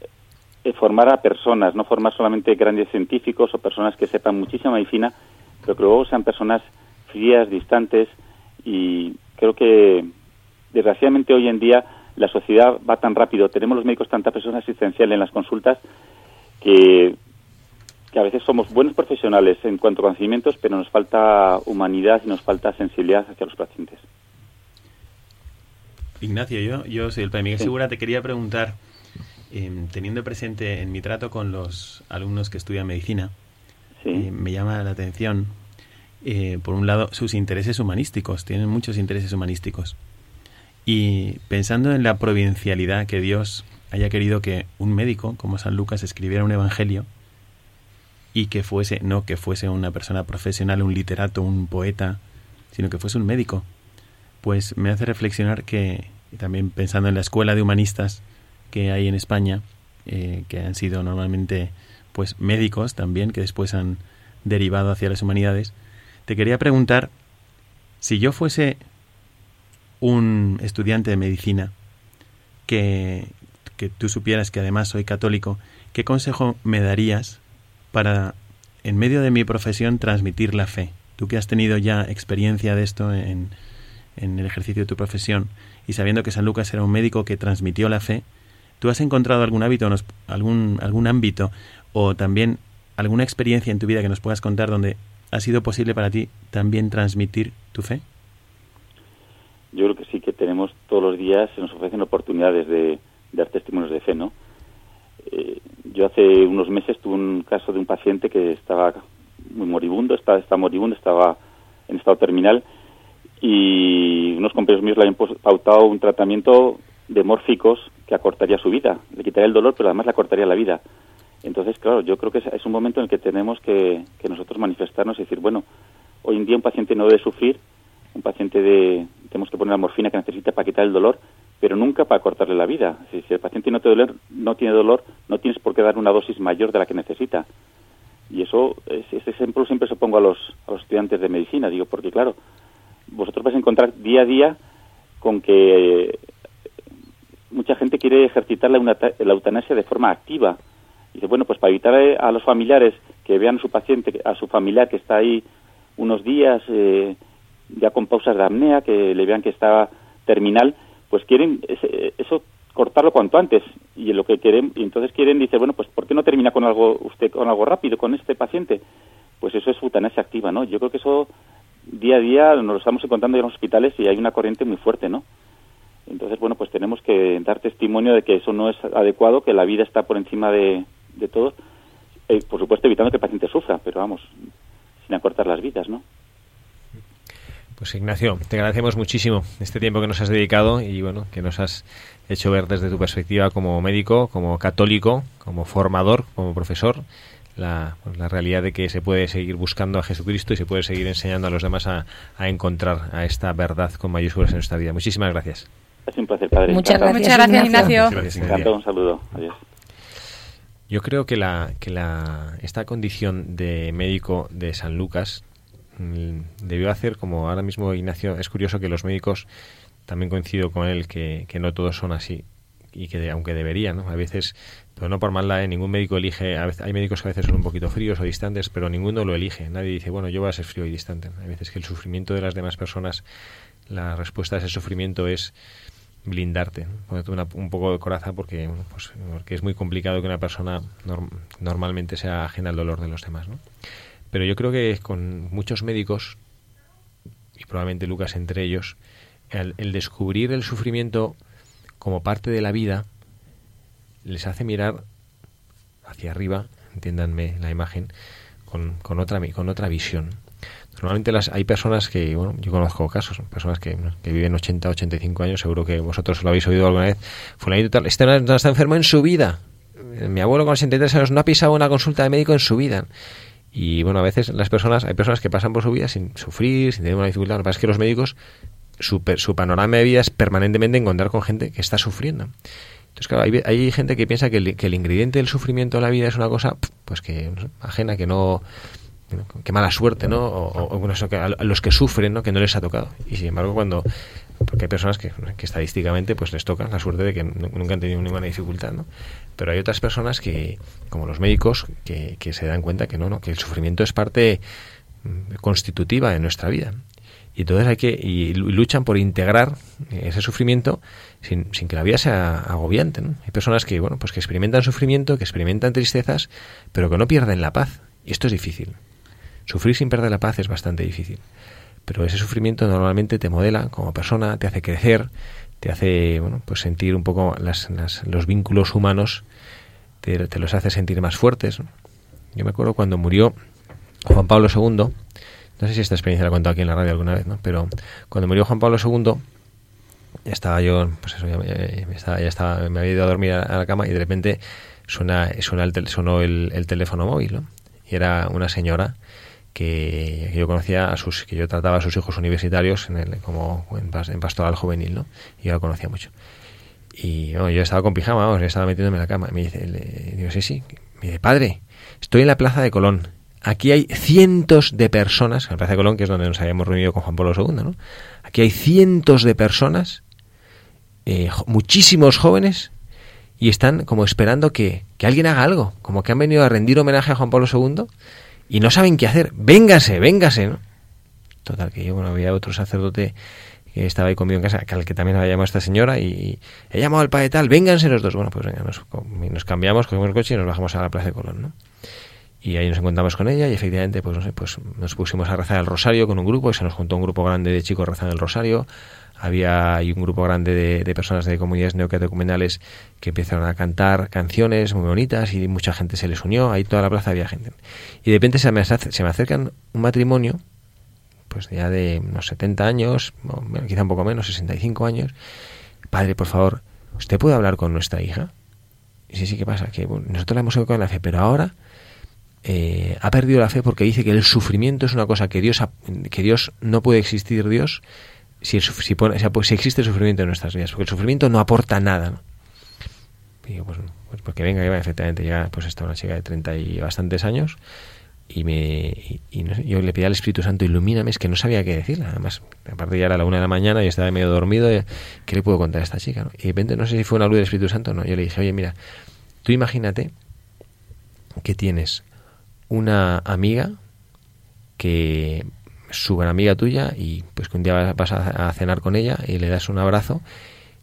Speaker 5: formar a personas, no formar solamente grandes científicos o personas que sepan muchísima medicina, pero que luego sean personas frías, distantes y creo que desgraciadamente hoy en día la sociedad va tan rápido, tenemos los médicos tanta presión asistencial en las consultas que que a veces somos buenos profesionales en cuanto a conocimientos, pero nos falta humanidad y nos falta sensibilidad hacia los pacientes.
Speaker 2: Ignacio, yo, yo soy el Padre Miguel Segura, te quería preguntar, em, teniendo presente en mi trato con los alumnos que estudian medicina, eh, me llama la atención, eh, por un lado, sus intereses humanísticos, tienen muchos intereses humanísticos. Y pensando en la providencialidad que Dios haya querido que un médico como San Lucas escribiera un evangelio, y que fuese, no que fuese una persona profesional, un literato, un poeta, sino que fuese un médico, pues me hace reflexionar que, también pensando en la escuela de humanistas que hay en España, eh, que han sido normalmente pues médicos también, que después han derivado hacia las humanidades, te quería preguntar si yo fuese un estudiante de medicina, que, que tú supieras que además soy católico, ¿qué consejo me darías para, en medio de mi profesión, transmitir la fe. Tú que has tenido ya experiencia de esto en, en el ejercicio de tu profesión y sabiendo que San Lucas era un médico que transmitió la fe, ¿tú has encontrado algún hábito, algún, algún ámbito o también alguna experiencia en tu vida que nos puedas contar donde ha sido posible para ti también transmitir tu fe?
Speaker 5: Yo creo que sí, que tenemos todos los días, se nos ofrecen oportunidades de dar testimonios de fe, ¿no? Eh, yo hace unos meses tuve un caso de un paciente que estaba muy moribundo, está, está moribundo, estaba en estado terminal y unos compañeros míos le habían pautado un tratamiento de mórficos que acortaría su vida, le quitaría el dolor, pero además le acortaría la vida. Entonces, claro, yo creo que es, un momento en el que tenemos que, que, nosotros manifestarnos y decir, bueno, hoy en día un paciente no debe sufrir, un paciente de, tenemos que poner la morfina que necesita para quitar el dolor, pero nunca para cortarle la vida. Si, el paciente no, te no tiene dolor, no tienes por qué dar una dosis mayor de la que necesita. Y eso, ese ejemplo siempre se pongo a los, a los estudiantes de medicina, digo, porque claro, vosotros vais a encontrar día a día con que mucha gente quiere ejercitar la, la eutanasia de forma activa. Y dice, bueno, pues para evitar a los familiares que vean a su paciente, a su familiar que está ahí unos días eh, ya con pausas de apnea, que le vean que está terminal, pues quieren eso cortarlo cuanto antes. Y lo que quieren y entonces quieren dice bueno pues por qué no termina con algo usted con algo rápido con este paciente pues eso es eutanasia activa no yo creo que eso día a día nos lo estamos encontrando en los hospitales y hay una corriente muy fuerte no entonces bueno pues tenemos que dar testimonio de que eso no es adecuado que la vida está por encima de, de todo eh, por supuesto evitando que el paciente sufra pero vamos sin acortar las vidas no
Speaker 1: pues Ignacio, te agradecemos muchísimo este tiempo que nos has dedicado y bueno, que nos has hecho ver desde tu perspectiva como médico, como católico, como formador, como profesor, la, pues, la realidad de que se puede seguir buscando a Jesucristo y se puede seguir enseñando a los demás a, encontrar a esta verdad con mayúsculas en nuestra vida. Muchísimas gracias.
Speaker 5: Es un placer, padre.
Speaker 3: Muchas gracias, Muchas gracias Ignacio.
Speaker 5: Ignacio. Un saludo. Adiós.
Speaker 1: Yo creo que la que la esta condición de médico de San Lucas debió hacer, como ahora mismo Ignacio, es curioso que los médicos, también coincido con él, que, no todos son así y que aunque deberían, ¿no? A veces, pero no por maldad, ¿eh? ningún médico elige, hay médicos que a veces son un poquito fríos o distantes, pero ninguno lo elige. Nadie dice, bueno, yo voy a ser frío y distante. Hay veces que el sufrimiento de las demás personas, la respuesta a ese sufrimiento es blindarte, ponerte un poco de coraza porque, pues, porque es muy complicado que una persona normalmente sea ajena al dolor de los demás, ¿no? Pero yo creo que con muchos médicos, y probablemente Lucas entre ellos, el, descubrir el sufrimiento como parte de la vida les hace mirar hacia arriba, entiéndanme la imagen, con, con, otra, con otra visión. Normalmente las, hay personas que, bueno, yo conozco casos, personas que, que viven 80, 85 años, seguro que vosotros lo habéis oído alguna vez. Fulanito tal, este no, está enfermo en su vida. Mi abuelo con 63 años no ha pisado una consulta de médico en su vida. Y bueno, a veces las personas, hay personas que pasan por su vida sin sufrir, sin tener una dificultad. Lo que pasa es que los médicos, su, su panorama de vida es permanentemente encontrar con gente que está sufriendo. Entonces, claro, hay, hay gente que piensa que el, que ingrediente del sufrimiento de la vida es una cosa, pues que ajena, que no qué mala suerte, ¿no? O, eso que a, los que sufren, ¿no? Que no les ha tocado. Y sin embargo, cuando porque hay personas que, estadísticamente pues les toca la suerte de que nunca han tenido ninguna dificultad, ¿no? Pero hay otras personas que, como los médicos, que, que se dan cuenta que no, no, que el sufrimiento es parte mm, constitutiva de nuestra vida. Y entonces hay que, y luchan por integrar ese sufrimiento sin, sin que la vida sea agobiante. Hay personas que, bueno, pues que experimentan sufrimiento, que experimentan tristezas, pero que no pierden la paz. Y esto es difícil. Sufrir sin perder la paz es bastante difícil. Pero ese sufrimiento normalmente te modela como persona, te hace crecer, te hace bueno, pues sentir un poco las, los vínculos humanos, te, los hace sentir más fuertes. Yo me acuerdo cuando murió Juan Pablo II, no sé si esta experiencia la he contado aquí en la radio alguna vez, ¿no? pero cuando murió Juan Pablo II, ya estaba yo, pues eso, ya, estaba, ya estaba, me había ido a dormir a, la cama y de repente suena, suena el, sonó el, el teléfono móvil, ¿no? Y era una señora que, yo conocía a sus que yo trataba a sus hijos universitarios en el, como en, pastoral juvenil no y yo la conocía mucho. Y yo estaba con pijama vamos, estaba metiéndome en la cama. Y me dice le, sí sí. Me dice padre estoy en la plaza de Colón. Aquí hay cientos de personas en la plaza de Colón que es donde nos habíamos reunido con Juan Pablo II no aquí hay cientos de personas eh, muchísimos jóvenes y están como esperando que, que alguien haga algo como que han venido a rendir homenaje a Juan Pablo II y no saben qué hacer. Véngase, véngase, ¿no? Total, que yo, bueno, había otro sacerdote que estaba ahí conmigo en casa, que al que también había llamado esta señora, y he llamado al padre tal, vénganse los dos. Bueno, pues venga, nos, nos cambiamos, cogimos el coche y nos bajamos a la Plaza de Colón, ¿no? Y ahí nos encontramos con ella y efectivamente, pues no sé, pues nos pusimos a rezar el rosario con un grupo, y se nos juntó un grupo grande de chicos rezando el rosario, había hay un grupo grande de, personas de comunidades neocatecumenales que empezaron a cantar canciones muy bonitas y mucha gente se les unió, ahí toda la plaza había gente. Y de repente se me, se me acercan un matrimonio, pues ya de unos 70 años, quizá un poco menos, 65 años. Padre, por favor, ¿usted puede hablar con nuestra hija? Y sí, sí, ¿qué pasa? Que nosotros la hemos educado en la fe, pero ahora eh, ha perdido la fe porque dice que el sufrimiento es una cosa que Dios, que Dios no puede existir Dios si, si, pues, si existe sufrimiento en nuestras vidas, porque el sufrimiento no aporta nada. ¿no? Y pues, pues, porque venga, que va, efectivamente, llega pues esta una chica de 30 y bastantes años y me y, yo le pedí al Espíritu Santo, ilumíname, es que no sabía qué decirle. Además, aparte ya era la una de la mañana y estaba medio dormido, ¿qué le puedo contar a esta chica? Y de repente, no sé si fue una luz del Espíritu Santo o no, yo le dije, oye, mira, tú imagínate que tienes una amiga que gran amiga tuya y pues que un día vas a, cenar con ella y le das un abrazo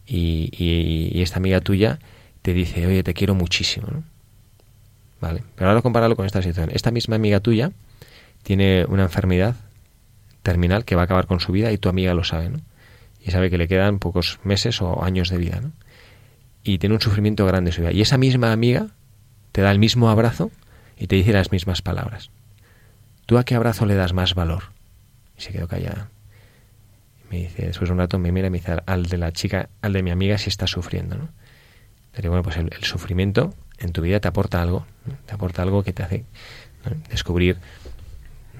Speaker 1: y, esta amiga tuya te dice, oye, te quiero muchísimo. Vale, pero ahora compararlo con esta situación. Esta misma amiga tuya tiene una enfermedad terminal que va a acabar con su vida y tu amiga lo sabe, ¿no? Y sabe que le quedan pocos meses o años de vida. Y tiene un sufrimiento grande en su vida. Y esa misma amiga te da el mismo abrazo y te dice las mismas palabras. ¿Tú a qué abrazo le das más valor? Y se quedó callada. me dice, después de un rato me mira y me dice, al de la chica, al de mi amiga si está sufriendo, ¿no? Le bueno, pues el, sufrimiento en tu vida te aporta algo, te aporta algo que te hace descubrir,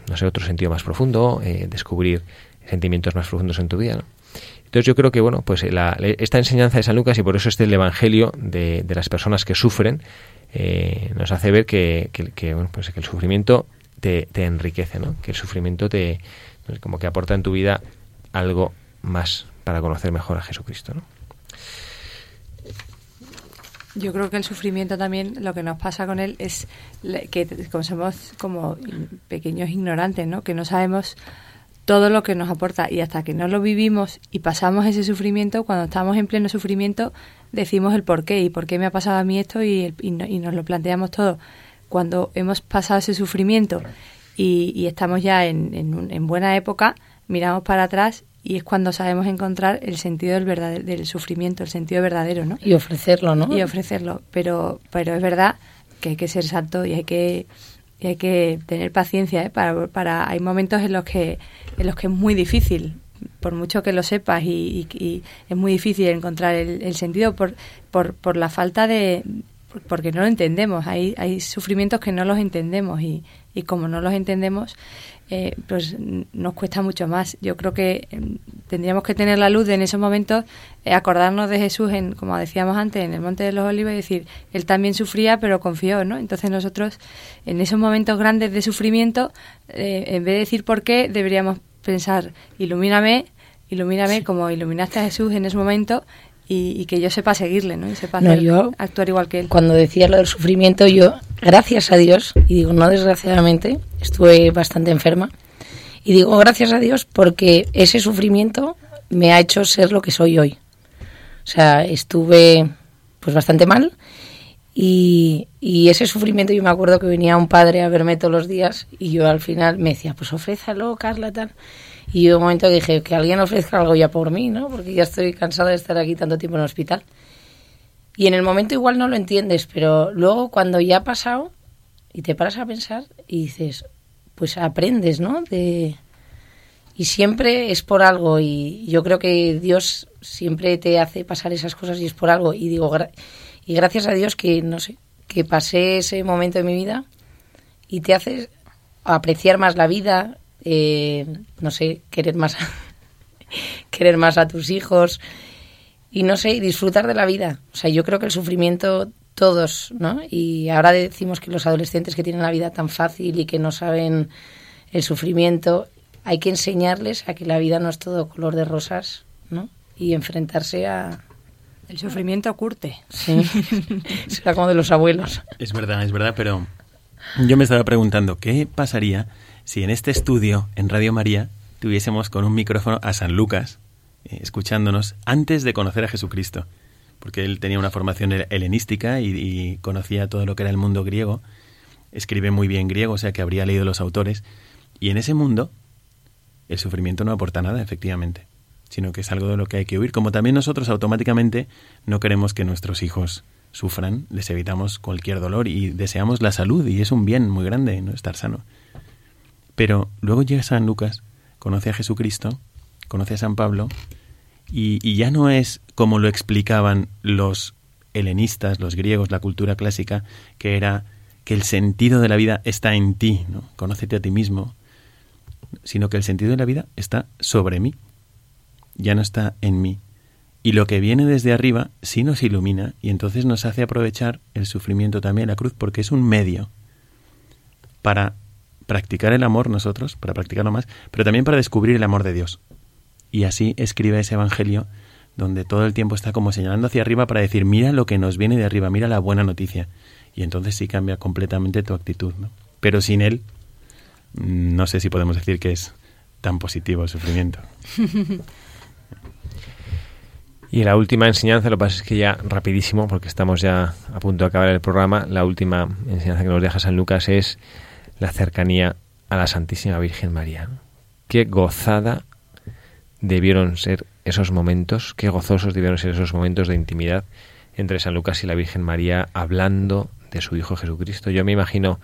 Speaker 1: no sé, otro sentido más profundo, eh, descubrir sentimientos más profundos en tu vida, ¿no? Entonces yo creo que, bueno, pues esta enseñanza de San Lucas y por eso este el Evangelio de, de las personas que sufren eh, nos hace ver que, que, bueno, pues que el sufrimiento te, te enriquece, ¿no? Que el sufrimiento te, como que aporta en tu vida algo más para conocer mejor a Jesucristo, ¿no?
Speaker 4: Yo creo que el sufrimiento también, lo que nos pasa con él es que como somos como pequeños ignorantes, ¿no? Que no sabemos todo lo que nos aporta y hasta que no lo vivimos y pasamos ese sufrimiento, cuando estamos en pleno sufrimiento, decimos el por qué y por qué me ha pasado a mí esto y, y, nos lo planteamos todo. Cuando hemos pasado ese sufrimiento y, estamos ya en, en, buena época, miramos para atrás y es cuando sabemos encontrar el sentido del, verdadero, del sufrimiento, el sentido verdadero, ¿no?
Speaker 3: Y ofrecerlo, ¿no?
Speaker 4: Y ofrecerlo, pero, pero es verdad que hay que ser santo y hay que, hay que tener paciencia, ¿eh? Para, para, hay momentos en los que, en los que es muy difícil, por mucho que lo sepas y, y, es muy difícil encontrar el, el, sentido por, por, por la falta de porque no lo entendemos. Hay, hay sufrimientos que no los entendemos y, y como no los entendemos, eh, pues nos cuesta mucho más. Yo creo que em, tendríamos que tener la luz de en esos momentos, eh, acordarnos de Jesús, en, como decíamos antes, en el Monte de los Olivos y decir, Él también sufría, pero confió, ¿no? Entonces nosotros, en esos momentos grandes de sufrimiento, eh, en vez de decir por qué, deberíamos pensar, ilumíname, ilumíname como iluminaste a Jesús en ese momento y, que yo sepa seguirle, ¿no? Y sepa actuar igual que él.
Speaker 3: Cuando decía lo del sufrimiento, yo, gracias a Dios, y digo no desgraciadamente, estuve bastante enferma, y digo gracias a Dios porque ese sufrimiento me ha hecho ser lo que soy hoy. O sea, estuve pues bastante mal y, y, ese sufrimiento yo me acuerdo que venía un padre a verme todos los días y yo al final me decía, pues ofrézalo, Carla, tal. Y yo un momento dije, que alguien ofrezca algo ya por mí, ¿no? Porque ya estoy cansada de estar aquí tanto tiempo en el hospital. Y en el momento igual no lo entiendes, pero luego cuando ya ha pasado y te paras a pensar y dices, pues aprendes, ¿no? De... Y siempre es por algo y yo creo que Dios siempre te hace pasar esas cosas y es por algo. Y digo, y gracias a Dios que, no sé, que pasé ese momento de mi vida y te haces apreciar más la vida, eh, no sé, querer más, a, querer más a tus hijos y no sé, disfrutar de la vida. O sea, yo creo que el sufrimiento todos, ¿no? Y ahora decimos que los adolescentes que tienen la vida tan fácil y que no saben el sufrimiento, hay que enseñarles a que la vida no es todo color de rosas, ¿no? Y enfrentarse a,
Speaker 4: el sufrimiento curte.
Speaker 3: Sí, será como de los abuelos.
Speaker 2: Es verdad, es verdad, pero yo me estaba preguntando, ¿qué pasaría si en este estudio, en Radio María, tuviésemos con un micrófono a San Lucas, eh, escuchándonos antes de conocer a Jesucristo, porque él tenía una formación helenística y, conocía todo lo que era el mundo griego, escribe muy bien griego, o sea que habría leído los autores, y en ese mundo el sufrimiento no aporta nada, efectivamente, sino que es algo de lo que hay que huir, como también nosotros automáticamente no queremos que nuestros hijos sufran, les evitamos cualquier dolor y deseamos la salud, y es un bien muy grande no estar sano. Pero luego llega San Lucas, conoce a Jesucristo, conoce a San Pablo, y, ya no es como lo explicaban los helenistas, los griegos, la cultura clásica, que era que el sentido de la vida está en ti, ¿no? Conócete a ti mismo, sino que el sentido de la vida está sobre mí, ya no está en mí. Y lo que viene desde arriba sí nos ilumina y entonces nos hace aprovechar el sufrimiento también, la cruz, porque es un medio para practicar el amor nosotros, para practicarlo más, pero también para descubrir el amor de Dios. Y así escribe ese Evangelio donde todo el tiempo está como señalando hacia arriba para decir, mira lo que nos viene de arriba, mira la buena noticia. Y entonces sí cambia completamente tu actitud. ¿no? Pero sin él, no sé si podemos decir que es tan positivo el sufrimiento.
Speaker 1: Y la última enseñanza, lo que pasa es que ya rapidísimo, porque estamos ya a punto de acabar el programa, la última enseñanza que nos deja San Lucas es la cercanía a la Santísima Virgen María. Qué gozada debieron ser esos momentos, qué gozosos debieron ser esos momentos de intimidad entre San Lucas y la Virgen María hablando de su Hijo Jesucristo. Yo me imagino,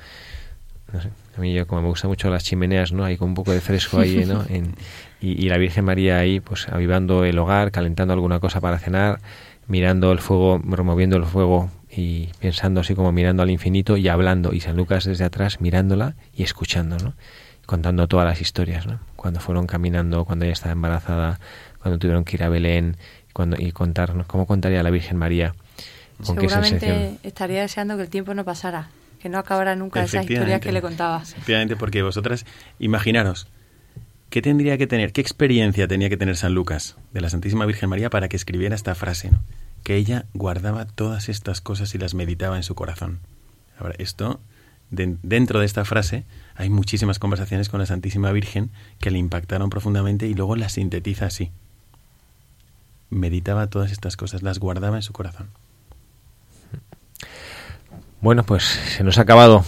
Speaker 1: no sé, a mí yo como me gustan mucho las chimeneas, ¿no? Hay con un poco de fresco ahí, ¿no? y, y, la Virgen María ahí, pues avivando el hogar, calentando alguna cosa para cenar, mirando el fuego, removiendo el fuego y pensando así como mirando al infinito y hablando y San Lucas desde atrás mirándola y escuchando, ¿no? contando todas las historias, ¿no? Cuando fueron caminando, cuando ella estaba embarazada, cuando tuvieron que ir a Belén, cuando y contarnos cómo contaría la Virgen María.
Speaker 4: ¿Con Seguramente estaría deseando que el tiempo no pasara, que no acabara nunca esa historia que le contaba.
Speaker 2: Efectivamente, porque vosotras, imaginaros, ¿qué tendría que tener, qué experiencia tenía que tener San Lucas de la Santísima Virgen María para que escribiera esta frase, ¿no? Que ella guardaba todas estas cosas y las meditaba en su corazón. Ahora, esto, dentro de esta frase, hay muchísimas conversaciones con la Santísima Virgen que le impactaron profundamente y luego las sintetiza así. Meditaba todas estas cosas, las guardaba en su corazón.
Speaker 1: Bueno, pues se nos ha acabado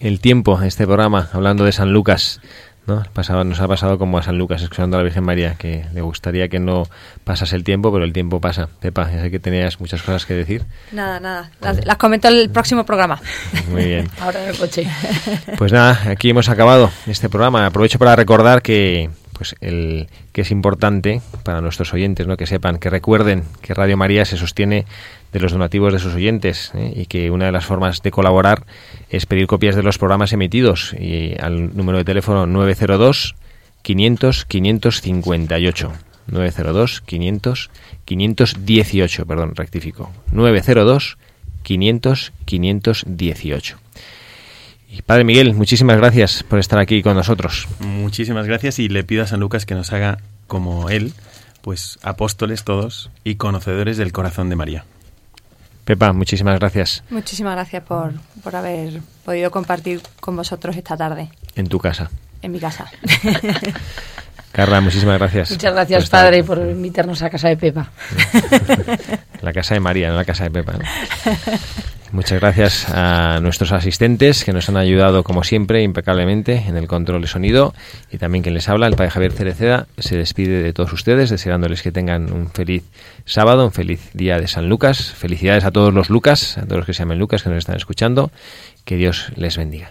Speaker 1: el tiempo este programa hablando de San Lucas. ¿No? nos ha pasado como a San Lucas escuchando a la Virgen María, que le gustaría que no pasase el tiempo, pero el tiempo pasa. Pepa, ya sé que tenías muchas cosas que decir.
Speaker 4: Nada, nada. Las, comento en el próximo programa.
Speaker 1: Muy bien.
Speaker 3: Ahora en el coche.
Speaker 1: Pues nada, aquí hemos acabado este programa. Aprovecho para recordar que pues el que es importante para nuestros oyentes, ¿no? Que sepan, que recuerden que Radio María se sostiene de los donativos de sus oyentes ¿eh? y que una de las formas de colaborar es pedir copias de los programas emitidos y al número de teléfono 902 500 558 902 500 518, perdón, rectifico. 902 500 518. Y Padre Miguel, muchísimas gracias por estar aquí con nosotros.
Speaker 2: Muchísimas gracias y le pido a San Lucas que nos haga como él, pues apóstoles todos y conocedores del corazón de María.
Speaker 1: Pepa, muchísimas gracias.
Speaker 4: Muchísimas gracias por, por haber podido compartir con vosotros esta tarde.
Speaker 1: En tu casa.
Speaker 4: En mi casa.
Speaker 1: Carla, muchísimas gracias.
Speaker 3: Muchas gracias, padre, por invitarnos a casa de Pepa.
Speaker 1: La casa de María, no la casa de Pepa. Muchas gracias a nuestros asistentes que nos han ayudado, como siempre, impecablemente en el control de sonido. Y también quien les habla, el padre Javier Cereceda, se despide de todos ustedes, deseándoles que tengan un feliz sábado, un feliz día de San Lucas. Felicidades a todos los Lucas, a todos los que se llamen Lucas, que nos están escuchando. Que Dios les bendiga.